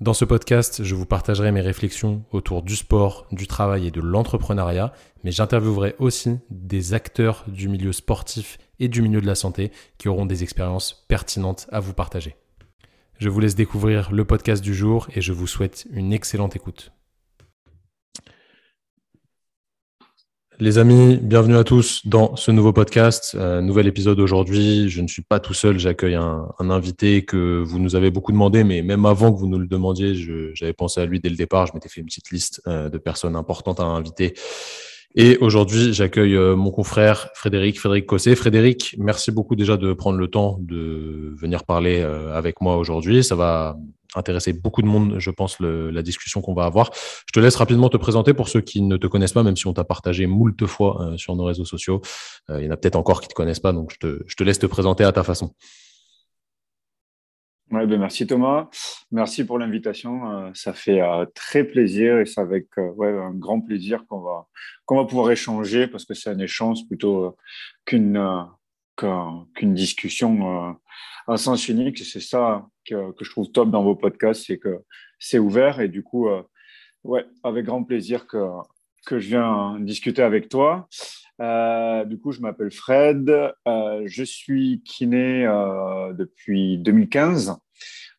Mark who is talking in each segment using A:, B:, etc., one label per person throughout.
A: Dans ce podcast, je vous partagerai mes réflexions autour du sport, du travail et de l'entrepreneuriat, mais j'interviewerai aussi des acteurs du milieu sportif et du milieu de la santé qui auront des expériences pertinentes à vous partager. Je vous laisse découvrir le podcast du jour et je vous souhaite une excellente écoute. Les amis, bienvenue à tous dans ce nouveau podcast, euh, nouvel épisode aujourd'hui. Je ne suis pas tout seul, j'accueille un, invité que vous nous avez beaucoup demandé, mais même avant que vous nous le demandiez, j'avais pensé à lui dès le départ. Je m'étais fait une petite liste euh, de personnes importantes à inviter. Et aujourd'hui, j'accueille euh, mon confrère Frédéric, Frédéric Cossé. Frédéric, merci beaucoup déjà de prendre le temps de venir parler avec moi aujourd'hui. Ça va intéresser beaucoup de monde, je pense, la discussion qu'on va avoir. Je te laisse rapidement te présenter pour ceux qui ne te connaissent pas, même si on t'a partagé moult fois euh, sur nos réseaux sociaux. Euh, il y en a peut-être encore qui ne te connaissent pas, donc je te, laisse te présenter à ta façon.
B: Ben merci Thomas, merci pour l'invitation. Euh, ça fait très plaisir et c'est avec un grand plaisir qu'on va, qu'on va pouvoir échanger parce que c'est un échange plutôt qu'une qu'une discussion à sens unique. C'est ça que, je trouve top dans vos podcasts, c'est que c'est ouvert et du coup, euh, ouais, avec grand plaisir que, que je viens discuter avec toi. Euh, du coup, je m'appelle Fred, euh, je suis kiné depuis 2015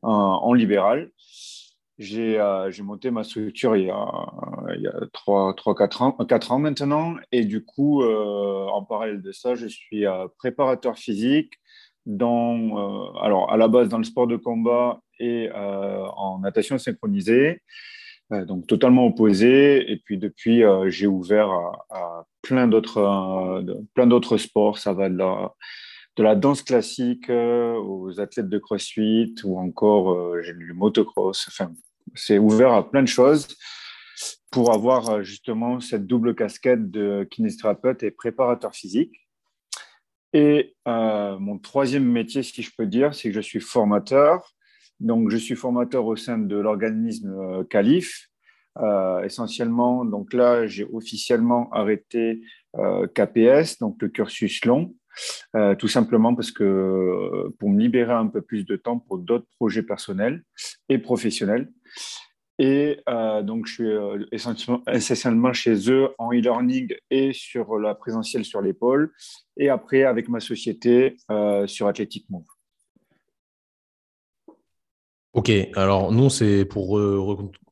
B: en libéral. J'ai monté ma structure il y a, il y a 3, 3 4, ans, 4 ans maintenant. Et du coup, en parallèle de ça, je suis préparateur physique, dans, euh, alors à la base dans le sport de combat et euh, en natation synchronisée, euh, donc totalement opposé. Et puis depuis, j'ai ouvert à, d'autres plein d'autres sports. Ça va de la, de la danse classique aux athlètes de CrossFit ou encore j'ai du motocross. Enfin, c'est ouvert à plein de choses pour avoir justement cette double casquette de kinésithérapeute et préparateur physique. Et euh, mon troisième métier, si je peux dire, c'est que je suis formateur. Donc, je suis formateur au sein de l'organisme euh, Calif. Euh, essentiellement, donc là, j'ai officiellement arrêté KPS, donc le cursus long, tout simplement parce que pour me libérer un peu plus de temps pour d'autres projets personnels et professionnels. Et euh, donc, je suis euh, essentiellement, chez eux en e-learning et sur la présentielle sur l'épaule. Et après, avec ma société euh, sur Athletic Move.
A: Ok, alors nous, c'est pour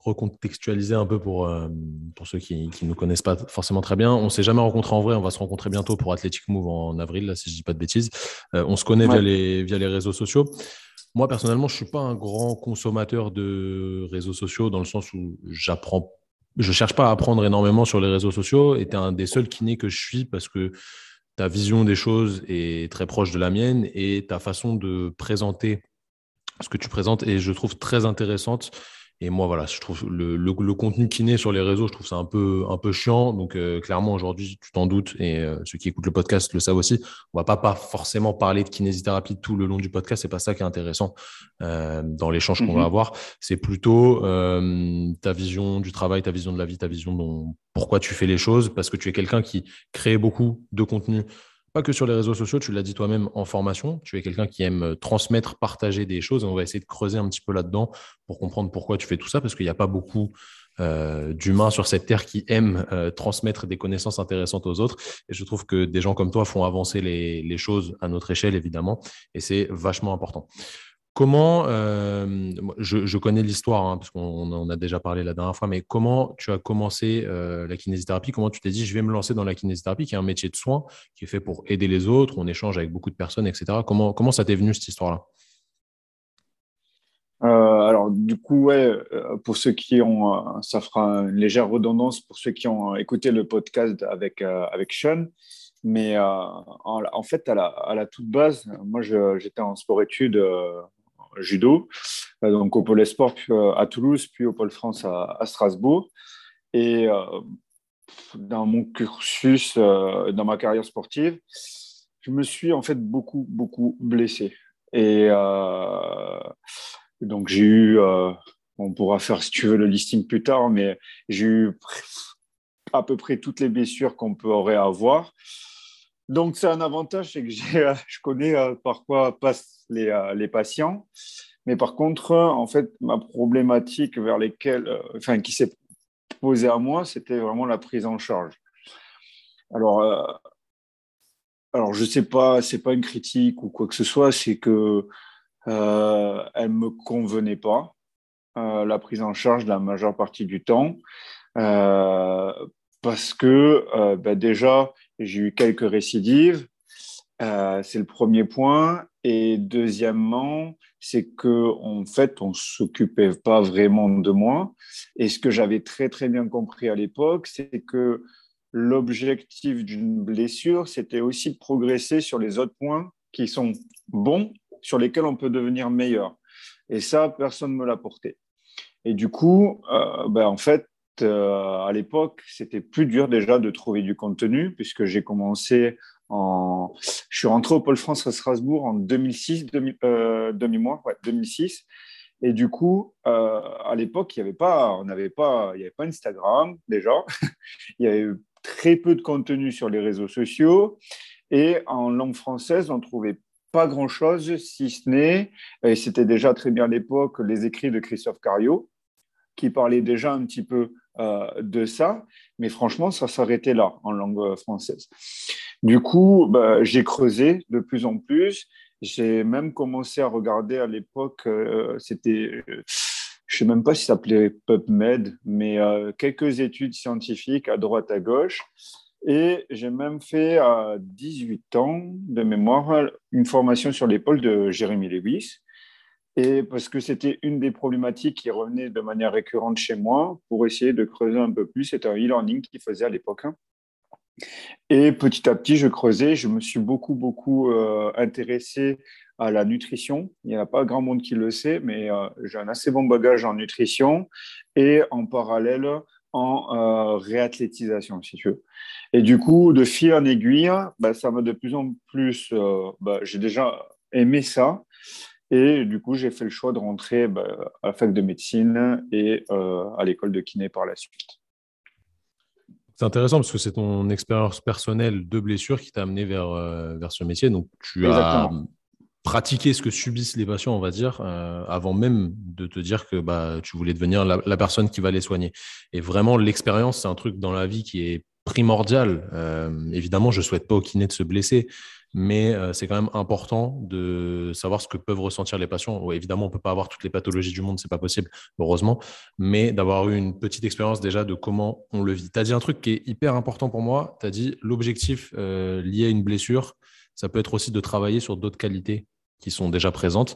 A: recontextualiser un peu pour, pour ceux qui ne nous connaissent pas forcément très bien. On ne s'est jamais rencontré en vrai, on va se rencontrer bientôt pour Athletic Move en avril, là, si je ne dis pas de bêtises. on se connaît via, les, via les réseaux sociaux. Moi, personnellement, je ne suis pas un grand consommateur de réseaux sociaux dans le sens où j'apprends. Je ne cherche pas à apprendre énormément sur les réseaux sociaux et tu es un des seuls kinés que je suis parce que ta vision des choses est très proche de la mienne et ta façon de présenter ce que tu présentes est, je trouve, très intéressante et moi, voilà, je trouve le, le, le, contenu kiné sur les réseaux, je trouve ça un peu, un peu chiant. Donc, euh, clairement, aujourd'hui, tu t'en doutes, et euh, ceux qui écoutent le podcast le savent aussi, on va pas, pas forcément parler de kinésithérapie tout le long du podcast. C'est pas ça qui est intéressant euh, dans l'échange qu'on va mhm. avoir. C'est plutôt ta vision du travail, ta vision de la vie, ta vision de pourquoi tu fais les choses, parce que tu es quelqu'un qui crée beaucoup de contenu pas que sur les réseaux sociaux, tu l'as dit toi-même en formation, tu es quelqu'un qui aime euh, transmettre, partager des choses, on va essayer de creuser un petit peu là-dedans pour comprendre pourquoi tu fais tout ça, parce qu'il n'y a pas beaucoup euh, d'humains sur cette terre qui aiment euh, transmettre des connaissances intéressantes aux autres. Et je trouve que des gens comme toi font avancer les choses à notre échelle, évidemment, et c'est vachement important. Comment, euh, je, connais l'histoire, hein, parce qu'on en a déjà parlé la dernière fois, mais comment tu as commencé euh, la kinésithérapie? Comment tu t'es dit, je vais me lancer dans la kinésithérapie, qui est un métier de soin, qui est fait pour aider les autres, on échange avec beaucoup de personnes, etc. Comment, comment ça t'est venu, cette histoire-là?
B: Euh, alors, du coup, ouais, pour ceux qui ont, ça fera une légère redondance pour ceux qui ont écouté le podcast avec, avec Sean. Mais en, fait, à la, à la, toute base, moi, j'étais en sport-études judo, euh, donc au pôle sport euh, à Toulouse, puis au pôle France à, Strasbourg. Et euh, dans mon cursus, dans ma carrière sportive, je me suis en fait beaucoup, beaucoup blessé. Et donc, j'ai eu, on pourra faire si tu veux le listing plus tard, mais j'ai eu à peu près toutes les blessures qu'on pourrait avoir. Donc, c'est un avantage, c'est que je connais par quoi passent les, les patients. Mais par contre, en fait, ma problématique vers lesquelles, enfin, qui s'est posée à moi, c'était vraiment la prise en charge. Alors, alors, je sais pas, c'est pas une critique ou quoi que ce soit, c'est que euh, elle me convenait pas euh, la prise en charge la majeure partie du temps euh, parce que euh, ben déjà j'ai eu quelques récidives, c'est le premier point, et deuxièmement c'est que en fait on s'occupait pas vraiment de moi, et ce que j'avais très très bien compris à l'époque, c'est que l'objectif d'une blessure, c'était aussi de progresser sur les autres points qui sont bons, sur lesquels on peut devenir meilleur. Et ça, personne ne me l'a porté. Et du coup, euh, ben, en fait, euh, à l'époque, c'était plus dur déjà de trouver du contenu, puisque j'ai commencé Je suis rentré au Pôle France à Strasbourg en 2006, demi, euh, demi-mois, ouais, 2006. Et du coup, à l'époque, il n'y avait pas, on n'avait pas, il y avait pas Instagram déjà. il y avait très peu de contenu sur les réseaux sociaux. Et en langue française, on trouvait pas grand-chose, si ce n'est, et c'était déjà très bien à l'époque, les écrits de Christophe Cario, qui parlait déjà un petit peu euh, de ça, mais franchement, ça s'arrêtait là, en langue française. Du coup, bah, j'ai creusé de plus en plus. J'ai même commencé à regarder à l'époque, euh, c'était je ne sais même pas si ça s'appelait PubMed, mais euh, quelques études scientifiques à droite, à gauche. Et j'ai même fait à 18 ans de mémoire une formation sur l'épaule de Jérémy Lewis. Et parce que c'était une des problématiques qui revenait de manière récurrente chez moi pour essayer de creuser un peu plus. C'était un e-learning qu'il faisait à l'époque. Hein. Et petit à petit, je creusais. Je me suis beaucoup, beaucoup euh, intéressé à la nutrition. Il n'y a pas grand monde qui le sait, mais euh, j'ai un assez bon bagage en nutrition et en parallèle en euh, réathlétisation, si tu veux. Et du coup, de fil en aiguille, bah, ça m'a de plus en plus. Bah, j'ai déjà aimé ça. Et du coup, j'ai fait le choix de rentrer bah, à la fac de médecine et à l'école de kiné par la suite.
A: C'est intéressant parce que c'est ton expérience personnelle de blessure qui t'a amené vers, vers ce métier. Donc, tu as pratiquer ce que subissent les patients, on va dire, euh, avant même de te dire que bah, tu voulais devenir la, personne qui va les soigner. Et vraiment, l'expérience, c'est un truc dans la vie qui est primordial. Euh, évidemment, je souhaite pas au kiné de se blesser, mais euh, c'est quand même important de savoir ce que peuvent ressentir les patients. évidemment, on peut pas avoir toutes les pathologies du monde, c'est pas possible, heureusement, mais d'avoir eu une petite expérience déjà de comment on le vit. Tu as dit un truc qui est hyper important pour moi. Tu as dit l'objectif lié à une blessure, ça peut être aussi de travailler sur d'autres qualités qui sont déjà présentes.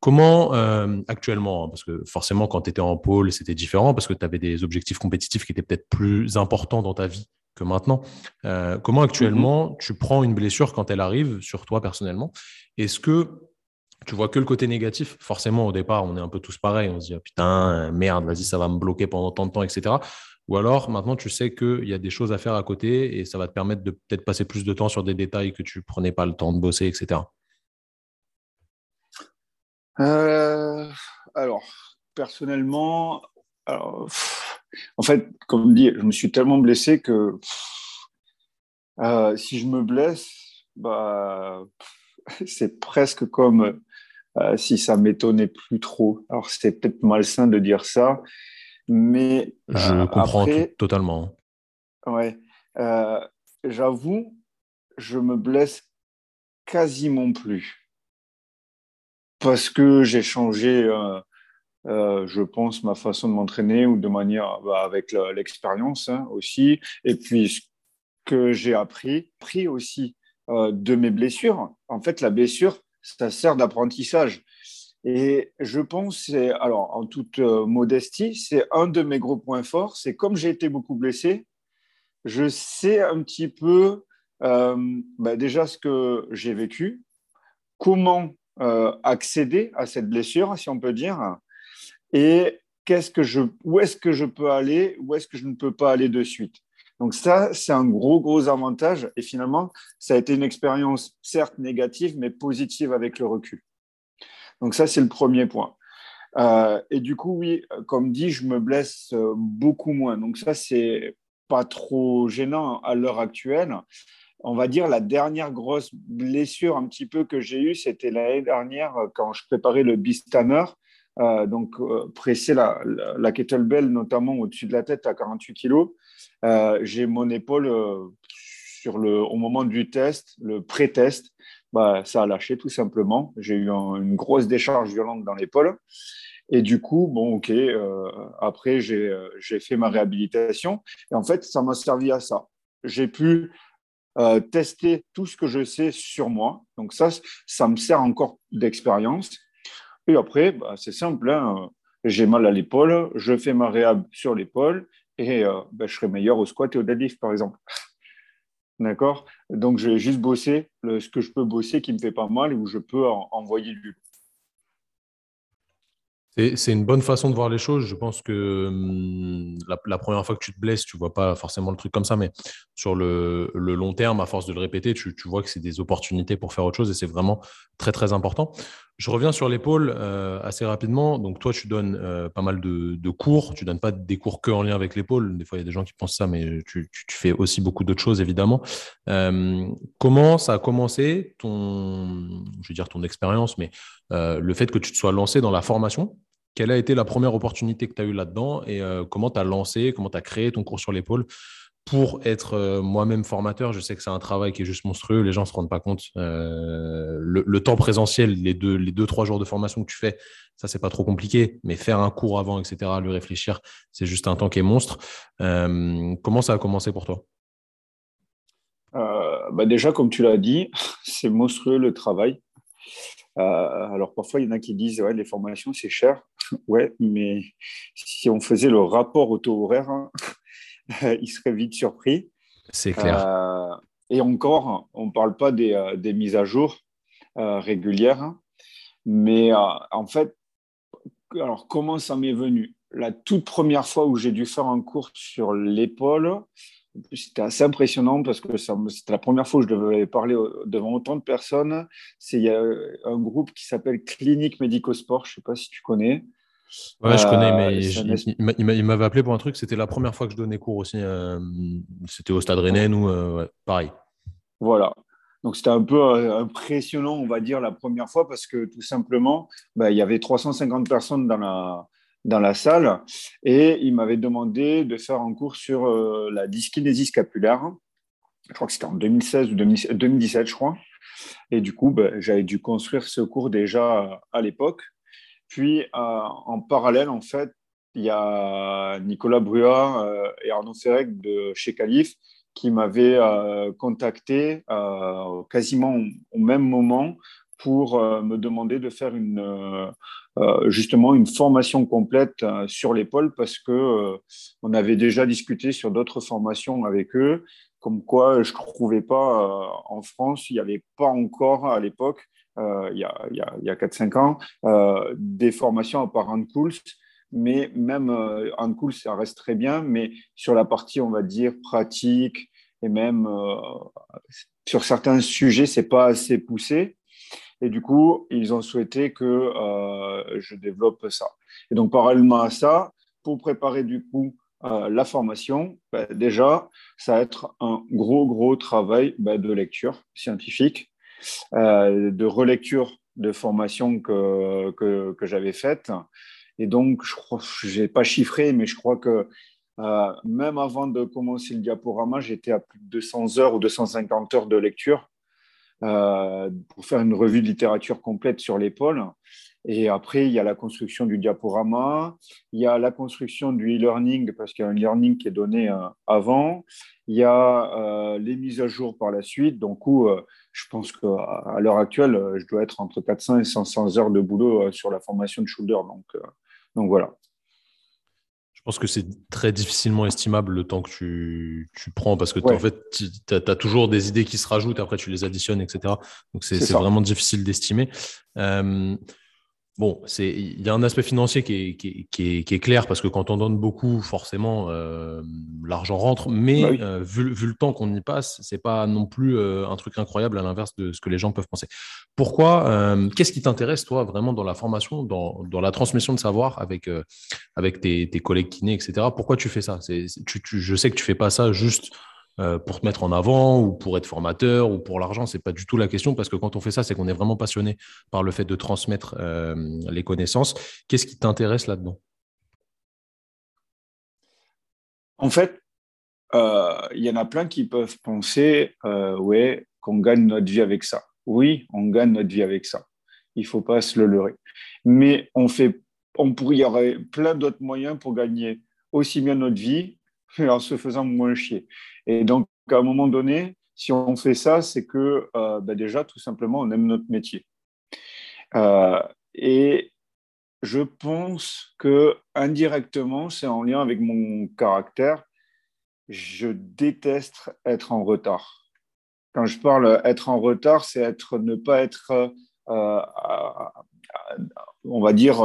A: Comment euh, actuellement, hein, parce que forcément quand tu étais en pôle, c'était différent parce que tu avais des objectifs compétitifs qui étaient peut-être plus importants dans ta vie que maintenant. Euh, comment actuellement mm-hmm. tu prends une blessure quand elle arrive sur toi personnellement? Est-ce que tu vois que le côté négatif? Forcément, au départ, on est un peu tous pareils. On se dit, ah, putain, merde, vas-y, ça va me bloquer pendant tant de temps, etc. Ou alors, maintenant, tu sais qu'il y a des choses à faire à côté et ça va te permettre de peut-être passer plus de temps sur des détails que tu prenais pas le temps de bosser, etc.
B: Euh, alors, personnellement, en fait, comme dit, je me suis tellement blessé que euh, si je me blesse, bah, c'est presque comme euh, si ça m'étonnait plus trop. Alors, c'est peut-être malsain de dire ça, mais.
A: Je comprends totalement.
B: Ouais. J'avoue, je me blesse quasiment plus parce que j'ai changé, euh, euh, je pense, ma façon de m'entraîner ou de manière bah, avec l'expérience hein, aussi. Et puis, ce que j'ai appris, pris aussi euh, de mes blessures. En fait, la blessure, ça sert d'apprentissage. Et je pense, alors en toute modestie, c'est un de mes gros points forts. C'est comme j'ai été beaucoup blessé, je sais un petit peu bah, déjà ce que j'ai vécu, comment euh, accéder à cette blessure, si on peut dire, et qu'est-ce que je, où est-ce que je peux aller, où est-ce que je ne peux pas aller de suite? Donc ça, c'est un gros, gros avantage. Et finalement, ça a été une expérience certes négative, mais positive avec le recul. Donc ça, c'est le premier point. Euh, et du coup, oui, comme dit, je me blesse euh, beaucoup moins. Donc ça, c'est pas trop gênant à l'heure actuelle. On va dire la dernière grosse blessure un petit peu que j'ai eue, c'était l'année dernière quand je préparais le Bistamer. Euh, donc presser la, kettlebell notamment au-dessus de la tête à 48 kg. j'ai mon épaule sur le, au moment du test, le pré-test, bah, ça a lâché tout simplement. J'ai eu une grosse décharge violente dans l'épaule. Et du coup, bon, ok, euh, après, euh, j'ai fait ma réhabilitation. Et en fait, ça m'a servi à ça. J'ai pu euh, tester tout ce que je sais sur moi. Donc ça, ça me sert encore d'expérience. Et après, bah, c'est simple. Hein. j'ai mal à l'épaule, je fais ma réhab sur l'épaule et bah, je serai meilleur au squat et au deadlift, par exemple. D'accord? Donc, je vais juste bosser ce que je peux bosser qui me fait pas mal et où je peux envoyer du
A: c'est une bonne façon de voir les choses. Je pense que hum, la, première fois que tu te blesses, tu vois pas forcément le truc comme ça, mais sur le, long terme, à force de le répéter, tu, vois que c'est des opportunités pour faire autre chose et c'est vraiment très très important. Je reviens sur l'épaule euh, assez rapidement. Donc toi, tu donnes euh, pas mal de, cours. Tu donnes pas des cours que en lien avec l'épaule. Des fois, il y a des gens qui pensent ça, mais tu, fais aussi beaucoup d'autres choses, évidemment. Euh, comment ça a commencé ton, je veux dire ton expérience, mais le fait que tu te sois lancé dans la formation? Quelle a été la première opportunité que tu as eue là-dedans? Et comment tu as lancé, comment tu as créé ton cours sur l'épaule? Pour être euh, moi-même formateur Je sais que c'est un travail qui est juste monstrueux, les gens ne se rendent pas compte. Euh, le, temps présentiel, les deux, les deux, trois jours de formation que tu fais, ça, c'est pas trop compliqué, mais faire un cours avant, etc., lui réfléchir, c'est juste un temps qui est monstre. comment ça a commencé pour toi?
B: Bah déjà, comme tu l'as dit, c'est monstrueux le travail. alors parfois, il y en a qui disent ouais, les formations, c'est cher. Ouais, mais si on faisait le rapport au taux horaire, hein, il serait vite surpris.
A: C'est clair. Euh,
B: et encore, on ne parle pas des, euh, des, mises à jour euh, régulières, mais en fait, alors comment ça m'est venu? La toute première fois où j'ai dû faire un cours sur l'épaule, c'était assez impressionnant parce que c'était la première fois que je devais parler devant autant de personnes. C'est il y a un groupe qui s'appelle Clinique Médico-Sport, je ne sais pas si tu connais.
A: Ouais, je connais, mais il m'avait appelé pour un truc. C'était la première fois que je donnais cours aussi. Euh, c'était au Stade Rennais, nous, euh, pareil.
B: Voilà. Donc c'était un peu euh, impressionnant, on va dire, la première fois parce que tout simplement, bah, il y avait 350 personnes dans la, dans la salle et il m'avait demandé de faire un cours sur la dyskinésie scapulaire. Je crois que c'était en 2016 ou 2017, je crois. Et du coup, bah, j'avais dû construire ce cours déjà à l'époque. Puis, euh, en parallèle, en fait, il y a Nicolas Bruat euh, et Arnaud Ferrec de chez Calif qui m'avaient euh, contacté quasiment au même moment pour me demander de faire une, justement une formation complète sur l'épaule parce que on avait déjà discuté sur d'autres formations avec eux, comme quoi je ne trouvais pas en France, il n'y avait pas encore à l'époque il y a, y a, 4-5 ans, euh, des formations à part Handcools, mais même euh, Handcools, ça reste très bien, mais sur la partie, on va dire, pratique, et même sur certains sujets, c'est pas assez poussé. Et du coup, ils ont souhaité que je développe ça. Et donc, parallèlement à ça, pour préparer du coup la formation, ben, déjà, ça va être un gros, gros travail ben, de lecture scientifique euh, de relecture de formation que, que, j'avais faite. Et donc, je n'ai pas chiffré, mais je crois que euh, même avant de commencer le diaporama, j'étais à plus de 200 heures ou 250 heures de lecture euh, pour faire une revue de littérature complète sur l'épaule. Et après, il y a la construction du diaporama, il y a la construction du e-learning, parce qu'il y a un e-learning qui est donné avant, il y a les mises à jour par la suite. Donc, où, je pense qu'à l'heure actuelle, euh, je dois être entre 400 et 500 heures de boulot euh, sur la formation de shoulder. Donc, euh, donc voilà.
A: Je pense que c'est très difficilement estimable le temps que tu, prends parce que en fait, tu as, toujours des idées qui se rajoutent, après tu les additionnes, etc. Donc c'est vraiment difficile d'estimer. Bon, c'est il y a un aspect financier qui est, qui est, qui est, clair parce que quand on donne beaucoup, forcément, euh, l'argent rentre. Mais bah euh, vu, vu, le temps qu'on y passe, c'est pas non plus euh, un truc incroyable à l'inverse de ce que les gens peuvent penser. Pourquoi Qu'est-ce qui t'intéresse toi vraiment dans la formation, dans, dans la transmission de savoir avec avec tes, tes, collègues kinés, etc. Pourquoi tu fais ça? Tu, tu, Je sais que tu fais pas ça juste euh, pour te mettre en avant ou pour être formateur ou pour l'argent. C'est pas du tout la question parce que quand on fait ça, c'est qu'on est vraiment passionné par le fait de transmettre euh, les connaissances. Qu'est-ce qui t'intéresse là-dedans?
B: En fait, euh, il y en a plein qui peuvent penser ouais, qu'on gagne notre vie avec ça. Oui, on gagne notre vie avec ça. Il faut pas se le leurrer. Mais on fait, on pourrait, il y aurait plein d'autres moyens pour gagner aussi bien notre vie en se faisant moins chier. Et donc, à un moment donné, si on fait ça, c'est que euh, ben déjà, tout simplement, on aime notre métier. Euh, et je pense que indirectement, c'est en lien avec mon caractère. Je déteste être en retard. Quand je parle être en retard, c'est être ne pas être, euh, on va dire,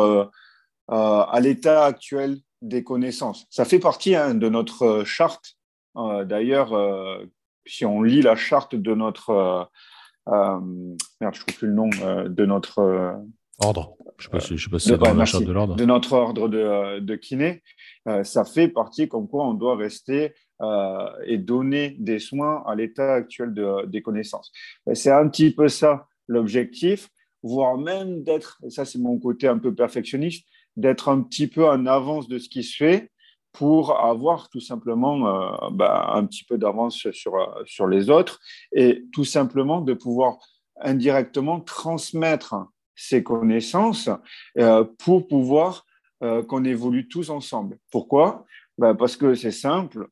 B: à l'état actuel des connaissances. Ça fait partie hein, de notre charte euh, d'ailleurs, euh, si on lit la charte de notre euh, merde, je trouve plus le nom de notre
A: ordre. Je ne sais pas si, sais pas si c'est dans la charte de l'ordre.
B: De notre ordre de, de kiné, ça fait partie comme quoi on doit rester et donner des soins à l'état actuel de, des connaissances. C'est un petit peu ça l'objectif, voire même d'être, et ça c'est mon côté un peu perfectionniste, d'être un petit peu en avance de ce qui se fait pour avoir tout simplement euh, bah, un petit peu d'avance sur, euh, sur les autres et tout simplement de pouvoir indirectement transmettre ces connaissances euh, pour pouvoir qu'on évolue tous ensemble. Pourquoi? Bah, Parce que c'est simple,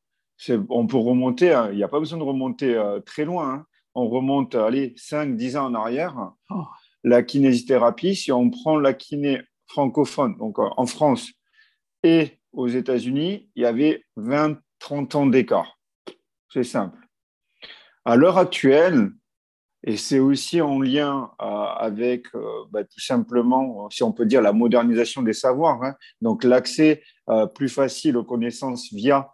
B: on peut remonter, hein, il n'y a pas besoin de remonter très loin, hein. on remonte allez, 5, 10 ans en arrière. Oh. La kinésithérapie, si on prend la kiné francophone, donc en France, et aux États-Unis, il y avait 20-30 ans d'écart. C'est simple. À l'heure actuelle, et c'est aussi en lien euh, avec euh, bah, tout simplement, si on peut dire, la modernisation des savoirs, hein. donc l'accès euh, plus facile aux connaissances via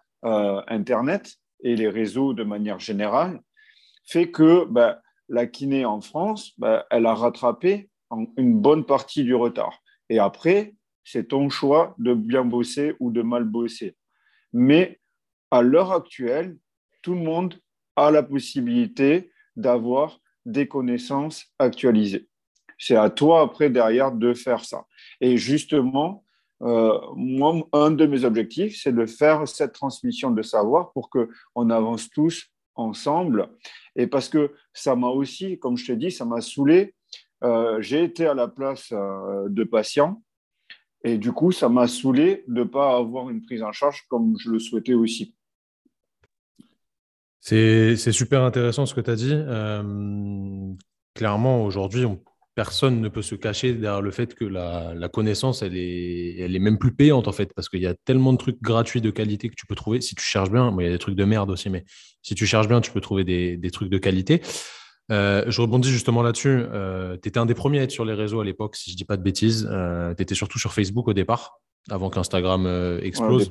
B: Internet et les réseaux de manière générale, fait que bah, la kiné en France, bah, elle a rattrapé une bonne partie du retard. Et après, c'est ton choix de bien bosser ou de mal bosser. Mais à l'heure actuelle, tout le monde a la possibilité d'avoir des connaissances actualisées. C'est à toi après derrière de faire ça. Et justement, euh, moi, un de mes objectifs, c'est de faire cette transmission de savoir pour qu'on avance tous ensemble. Et parce que ça m'a aussi, comme je te dis, ça m'a saoulé. Euh, j'ai été à la place euh, de patients et du coup, ça m'a saoulé de ne pas avoir une prise en charge comme je le souhaitais aussi.
A: C'est super intéressant ce que tu as dit. Euh, clairement, aujourd'hui, personne ne peut se cacher derrière le fait que la, connaissance, elle est, même plus payante en fait, parce qu'il y a tellement de trucs gratuits de qualité que tu peux trouver. Si tu cherches bien, il y a des trucs de merde aussi, mais si tu cherches bien, tu peux trouver des trucs de qualité. Euh, je rebondis justement là-dessus. Euh, tu étais un des premiers à être sur les réseaux à l'époque, si je ne dis pas de bêtises. Euh, tu étais surtout sur Facebook au départ, avant qu'Instagram explose.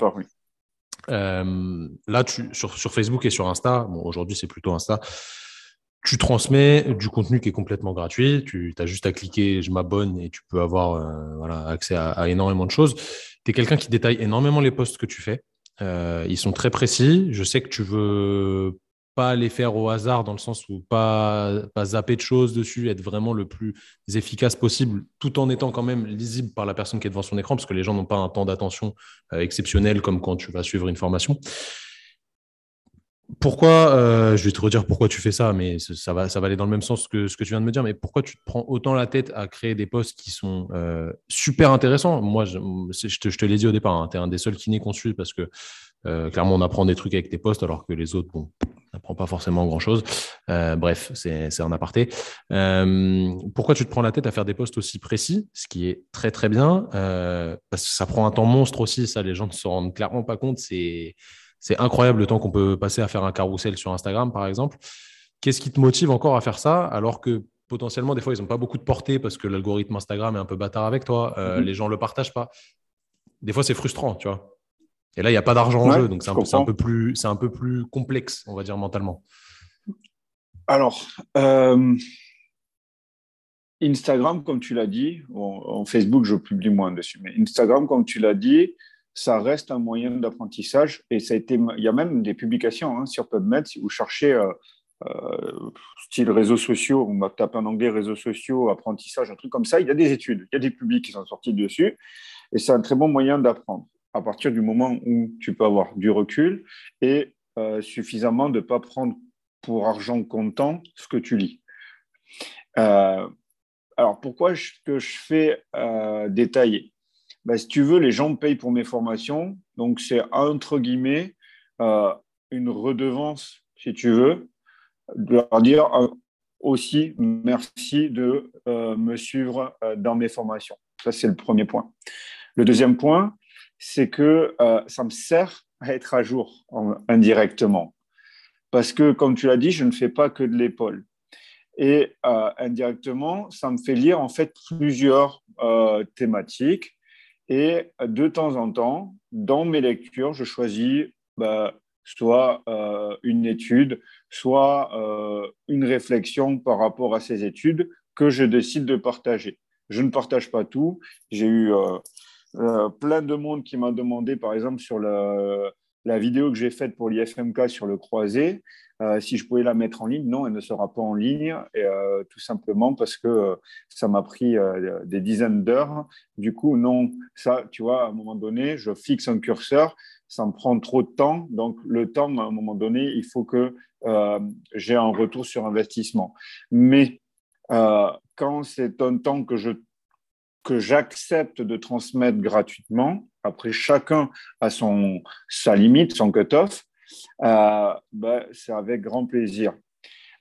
A: là, tu, sur, sur, Facebook et sur Insta, bon, aujourd'hui c'est plutôt Insta, tu transmets du contenu qui est complètement gratuit. Tu as juste à cliquer je m'abonne et tu peux avoir voilà, accès à, à, énormément de choses. Tu es quelqu'un qui détaille énormément les posts que tu fais. ils sont très précis. Je sais que tu veux pas les faire au hasard dans le sens où pas, pas zapper de choses dessus, être vraiment le plus efficace possible, tout en étant quand même lisible par la personne qui est devant son écran, parce que les gens n'ont pas un temps d'attention euh, exceptionnel comme quand tu vas suivre une formation. Pourquoi, euh, je vais te redire pourquoi tu fais ça, mais ça va, ça va aller dans le même sens que ce que tu viens de me dire, mais pourquoi tu te prends autant la tête à créer des posts qui sont euh, super intéressants? Moi, je, te, je te l'ai dit au départ, hein, tu es un des seuls n'est qu'on suit parce que clairement, on apprend des trucs avec tes posts alors que les autres, bon, n'apprend pas forcément grand-chose. Euh, bref, c'est un aparté. Euh, pourquoi tu te prends la tête à faire des posts aussi précis, ce qui est très très bien, euh, parce que ça prend un temps monstre aussi, ça les gens ne se rendent clairement pas compte. C'est incroyable le temps qu'on peut passer à faire un carrousel sur Instagram, par exemple. Qu'est-ce qui te motive encore à faire ça alors que potentiellement, des fois, ils n'ont pas beaucoup de portée parce que l'algorithme Instagram est un peu bâtard avec toi. Euh, mhm. Les gens ne le partagent pas? Des fois, c'est frustrant, tu vois. Et là, il n'y a pas d'argent en jeu, donc c'est un, peu plus, un peu plus complexe, on va dire, mentalement.
B: Alors, euh, Instagram, comme tu l'as dit, en Facebook, je publie moins dessus, mais Instagram, comme tu l'as dit, ça reste un moyen d'apprentissage. Et ça a été, il y a même des publications hein, sur PubMed, si vous cherchez euh, euh, style réseaux sociaux, on va taper en anglais réseaux sociaux, apprentissage, un truc comme ça, il y a des études, il y a des publics qui sont sortis dessus. Et c'est un très bon moyen d'apprendre à partir du moment où tu peux avoir du recul et euh, suffisamment de ne pas prendre pour argent comptant ce que tu lis. Euh, alors, pourquoi je, que je fais euh, détailler? Ben, Si tu veux, les gens payent pour mes formations. Donc, c'est entre guillemets une redevance, si tu veux, de leur dire aussi merci de me suivre dans mes formations. Ça, c'est le premier point. Le deuxième point, c'est que ça me sert à être à jour indirectement. Parce que, comme tu l'as dit, je ne fais pas que de l'épaule. Et euh, indirectement, ça me fait lire en fait plusieurs euh, thématiques. Et de temps en temps, dans mes lectures, je choisis bah, soit euh, une étude, soit une réflexion par rapport à ces études que je décide de partager. Je ne partage pas tout. J'ai eu plein de monde qui m'a demandé, par exemple, sur la vidéo que j'ai faite pour l'IFMK sur le croisé, euh, si je pouvais la mettre en ligne, non, elle ne sera pas en ligne, euh, tout simplement parce que euh, ça m'a pris des dizaines d'heures. Du coup, non, ça, tu vois, à un moment donné, je fixe un curseur, ça me prend trop de temps, donc le temps, à un moment donné, il faut que j'ai un retour sur investissement. Mais quand c'est un temps que je que j'accepte de transmettre gratuitement, après chacun a son, sa limite, son cut-off, euh, ben, c'est avec grand plaisir.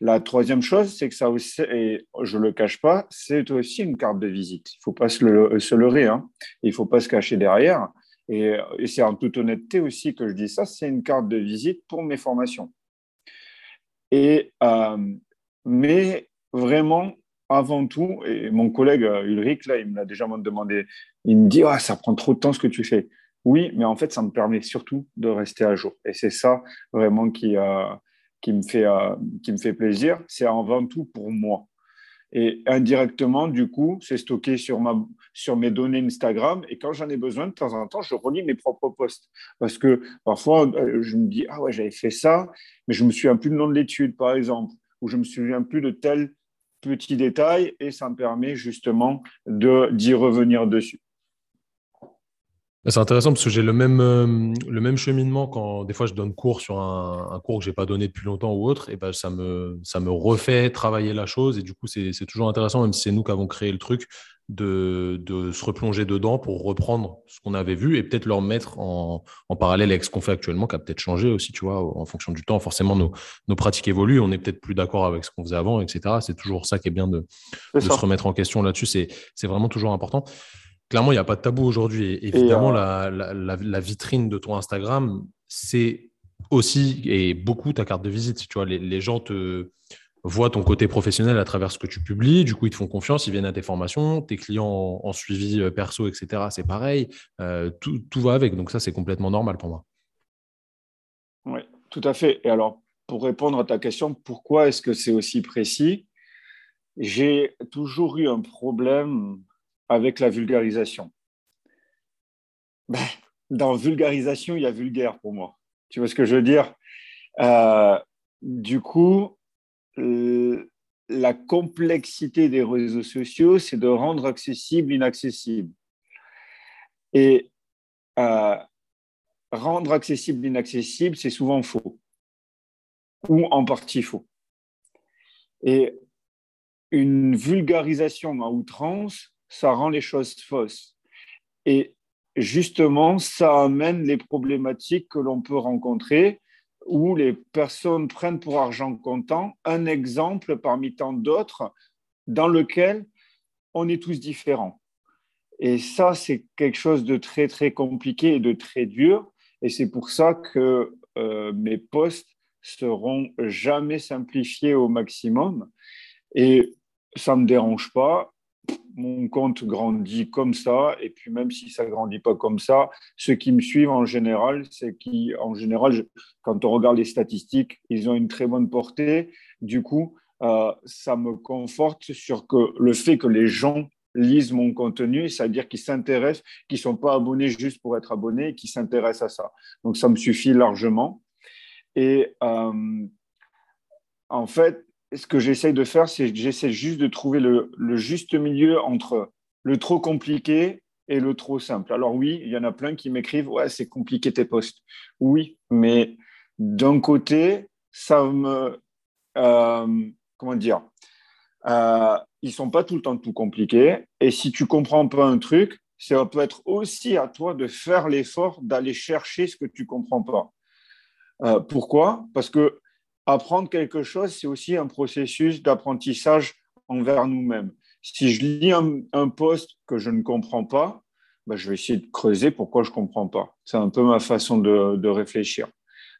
B: La troisième chose, c'est que ça aussi, et je ne le cache pas, c'est aussi une carte de visite. Il ne faut pas se, le, se leurrer, hein. il ne faut pas se cacher derrière. Et, c'est en toute honnêteté aussi que je dis ça, c'est une carte de visite pour mes formations. Et, euh, mais vraiment, avant tout, et mon collègue euh, Ulrich, là, il me l'a déjà demandé, il me dit, ah, ça prend trop de temps ce que tu fais. Oui, mais en fait, ça me permet surtout de rester à jour. Et c'est ça vraiment qui, euh, qui, me fait, euh, me fait plaisir. C'est avant tout pour moi. Et indirectement, du coup, c'est stocké sur, mes données Instagram. Et quand j'en ai besoin, de temps en temps, je relis mes propres posts. Parce que parfois, je me dis, ah ouais, j'avais fait ça, mais je me souviens plus du nom de l'étude, par exemple, ou je me souviens plus de tel petits détails et ça me permet justement d'y revenir dessus.
A: C'est intéressant parce que j'ai le même, euh, le même cheminement quand des fois je donne cours sur un, cours que je n'ai pas donné depuis longtemps ou autre, et ben ça, me, ça me refait travailler la chose et du coup c'est toujours intéressant, même si c'est nous qui avons créé le truc, de, de, se replonger dedans pour reprendre ce qu'on avait vu et peut-être leur mettre en, en, parallèle avec ce qu'on fait actuellement, qui a peut-être changé aussi, tu vois, en fonction du temps. Forcément, nos, nos pratiques évoluent, on est peut-être plus d'accord avec ce qu'on faisait avant, etc. C'est toujours ça qui est bien de, de se remettre en question là-dessus. C'est vraiment toujours important. Clairement, il n'y a pas de tabou aujourd'hui. Évidemment, euh, la, la, la, vitrine de ton Instagram, c'est aussi et beaucoup ta carte de visite. Tu vois, les, les gens te voient ton côté professionnel à travers ce que tu publies. Du coup, ils te font confiance, ils viennent à tes formations, tes clients en, suivi euh, perso, etc. C'est pareil. Euh, tout, tout, va avec. Donc ça, c'est complètement normal pour moi.
B: Oui, tout à fait. Et alors, pour répondre à ta question, pourquoi est-ce que c'est aussi précis? J'ai toujours eu un problème avec la vulgarisation. Ben, dans vulgarisation, il y a vulgaire pour moi. Tu vois ce que je veux dire? Euh, Du coup, la complexité des réseaux sociaux, c'est de rendre accessible l'inaccessible. Et euh, rendre accessible l'inaccessible, c'est souvent faux, ou en partie faux. Et une vulgarisation à outrance, ça rend les choses fausses. Et justement, ça amène les problématiques que l'on peut rencontrer où les personnes prennent pour argent comptant un exemple parmi tant d'autres dans lequel on est tous différents. Et ça, c'est quelque chose de très, très compliqué et de très dur. Et c'est pour ça que euh, mes posts seront jamais simplifiés au maximum. Et ça ne me dérange pas. Mon compte grandit comme ça, et puis même si ça grandit pas comme ça, ceux qui me suivent en général, c'est qui, en général, quand on regarde les statistiques, ils ont une très bonne portée. Du coup, euh, ça me conforte sur que le fait que les gens lisent mon contenu, c'est-à-dire qu'ils s'intéressent, qu'ils sont pas abonnés juste pour être abonnés, qu'ils s'intéressent à ça. Donc, ça me suffit largement. Et euh, en fait, ce que j'essaye de faire, c'est j'essaie juste de trouver le, juste milieu entre le trop compliqué et le trop simple. Alors oui, il y en a plein qui m'écrivent, ouais, c'est compliqué tes posts. Oui, mais d'un côté, ça me... Euh, comment dire euh, Ils sont pas tout le temps tout compliqués. Et si tu comprends pas un truc, ça peut être aussi à toi de faire l'effort d'aller chercher ce que tu comprends pas. Euh, pourquoi? Parce que apprendre quelque chose, c'est aussi un processus d'apprentissage envers nous-mêmes. Si je lis un, poste que je ne comprends pas, ben, je vais essayer de creuser pourquoi je ne comprends pas. C'est un peu ma façon de, réfléchir.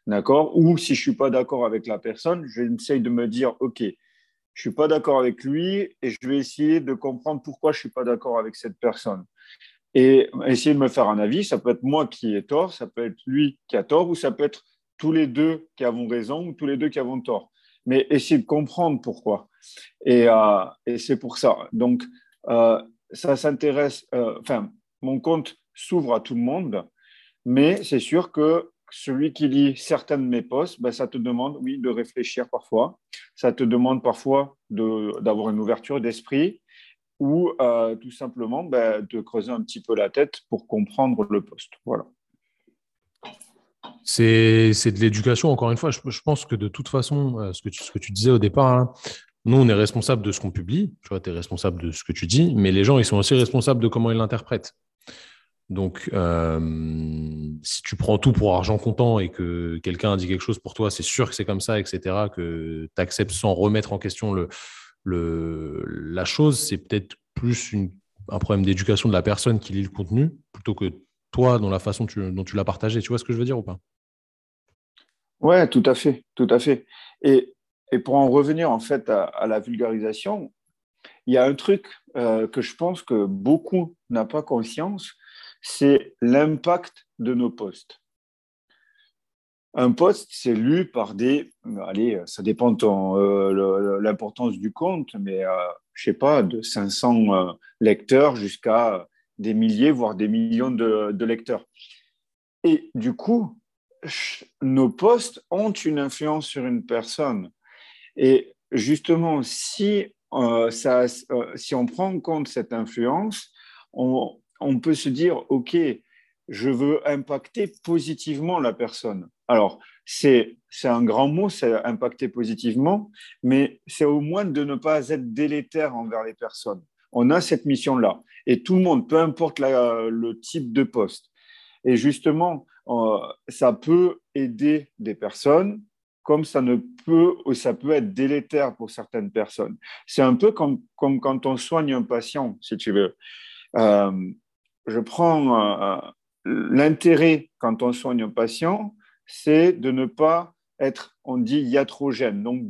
B: D'accord? Ou si je ne suis pas d'accord avec la personne, je j'essaye de me dire, OK, je ne suis pas d'accord avec lui et je vais essayer de comprendre pourquoi je ne suis pas d'accord avec cette personne. Et essayer de me faire un avis, ça peut être moi qui ai tort, ça peut être lui qui a tort, ou ça peut être tous les deux qui avons raison ou tous les deux qui avons tort. Mais essayer de comprendre pourquoi. Et, euh, c'est pour ça. Donc, euh, ça s'intéresse, euh, enfin, mon compte s'ouvre à tout le monde, mais c'est sûr que celui qui lit certains de mes posts, ben, ça te demande, oui, de réfléchir parfois. Ça te demande parfois d'avoir une ouverture d'esprit ou tout simplement ben, de creuser un petit peu la tête pour comprendre le poste. Voilà.
A: C'est de l'éducation, encore une fois. Je, pense que de toute façon, euh, ce que tu, ce que tu disais au départ, hein, nous, on est responsable de ce qu'on publie. Tu vois, tu es responsable de ce que tu dis, mais les gens, ils sont aussi responsables de comment ils l'interprètent. Donc, euh, si tu prends tout pour argent comptant et que quelqu'un dit quelque chose pour toi, c'est sûr que c'est comme ça, etc., que tu acceptes sans remettre en question le, le, la chose, c'est peut-être plus un problème d'éducation de la personne qui lit le contenu plutôt que toi dans la façon dont tu l'as partagé. Tu vois ce que je veux dire ou pas?
B: Ouais, tout à fait, tout à fait. Et, et pour en revenir en fait à, la vulgarisation, il y a un truc euh, que je pense que beaucoup n'ont pas conscience, c'est l'impact de nos posts. Un post, c'est lu par des, allez, ça dépend de euh, l'importance du compte, mais euh, je sais pas, de 500 lecteurs jusqu'à des milliers, voire des millions de, lecteurs. Et du coup, nos posts ont une influence sur une personne. Et justement, si, euh, ça, euh, si on prend en compte cette influence, on, peut se dire, OK, je veux impacter positivement la personne. Alors, c'est un grand mot, c'est impacter positivement, mais c'est au moins de ne pas être délétère envers les personnes on a cette mission-là. Et tout le monde, peu importe le type de poste. Et justement, ça peut aider des personnes comme ça ne peut, ça peut être délétère pour certaines personnes. C'est un peu comme, comme, quand on soigne un patient, si tu veux. Euh, je prends euh, l'intérêt quand on soigne un patient, c'est de ne pas être, on dit iatrogène, donc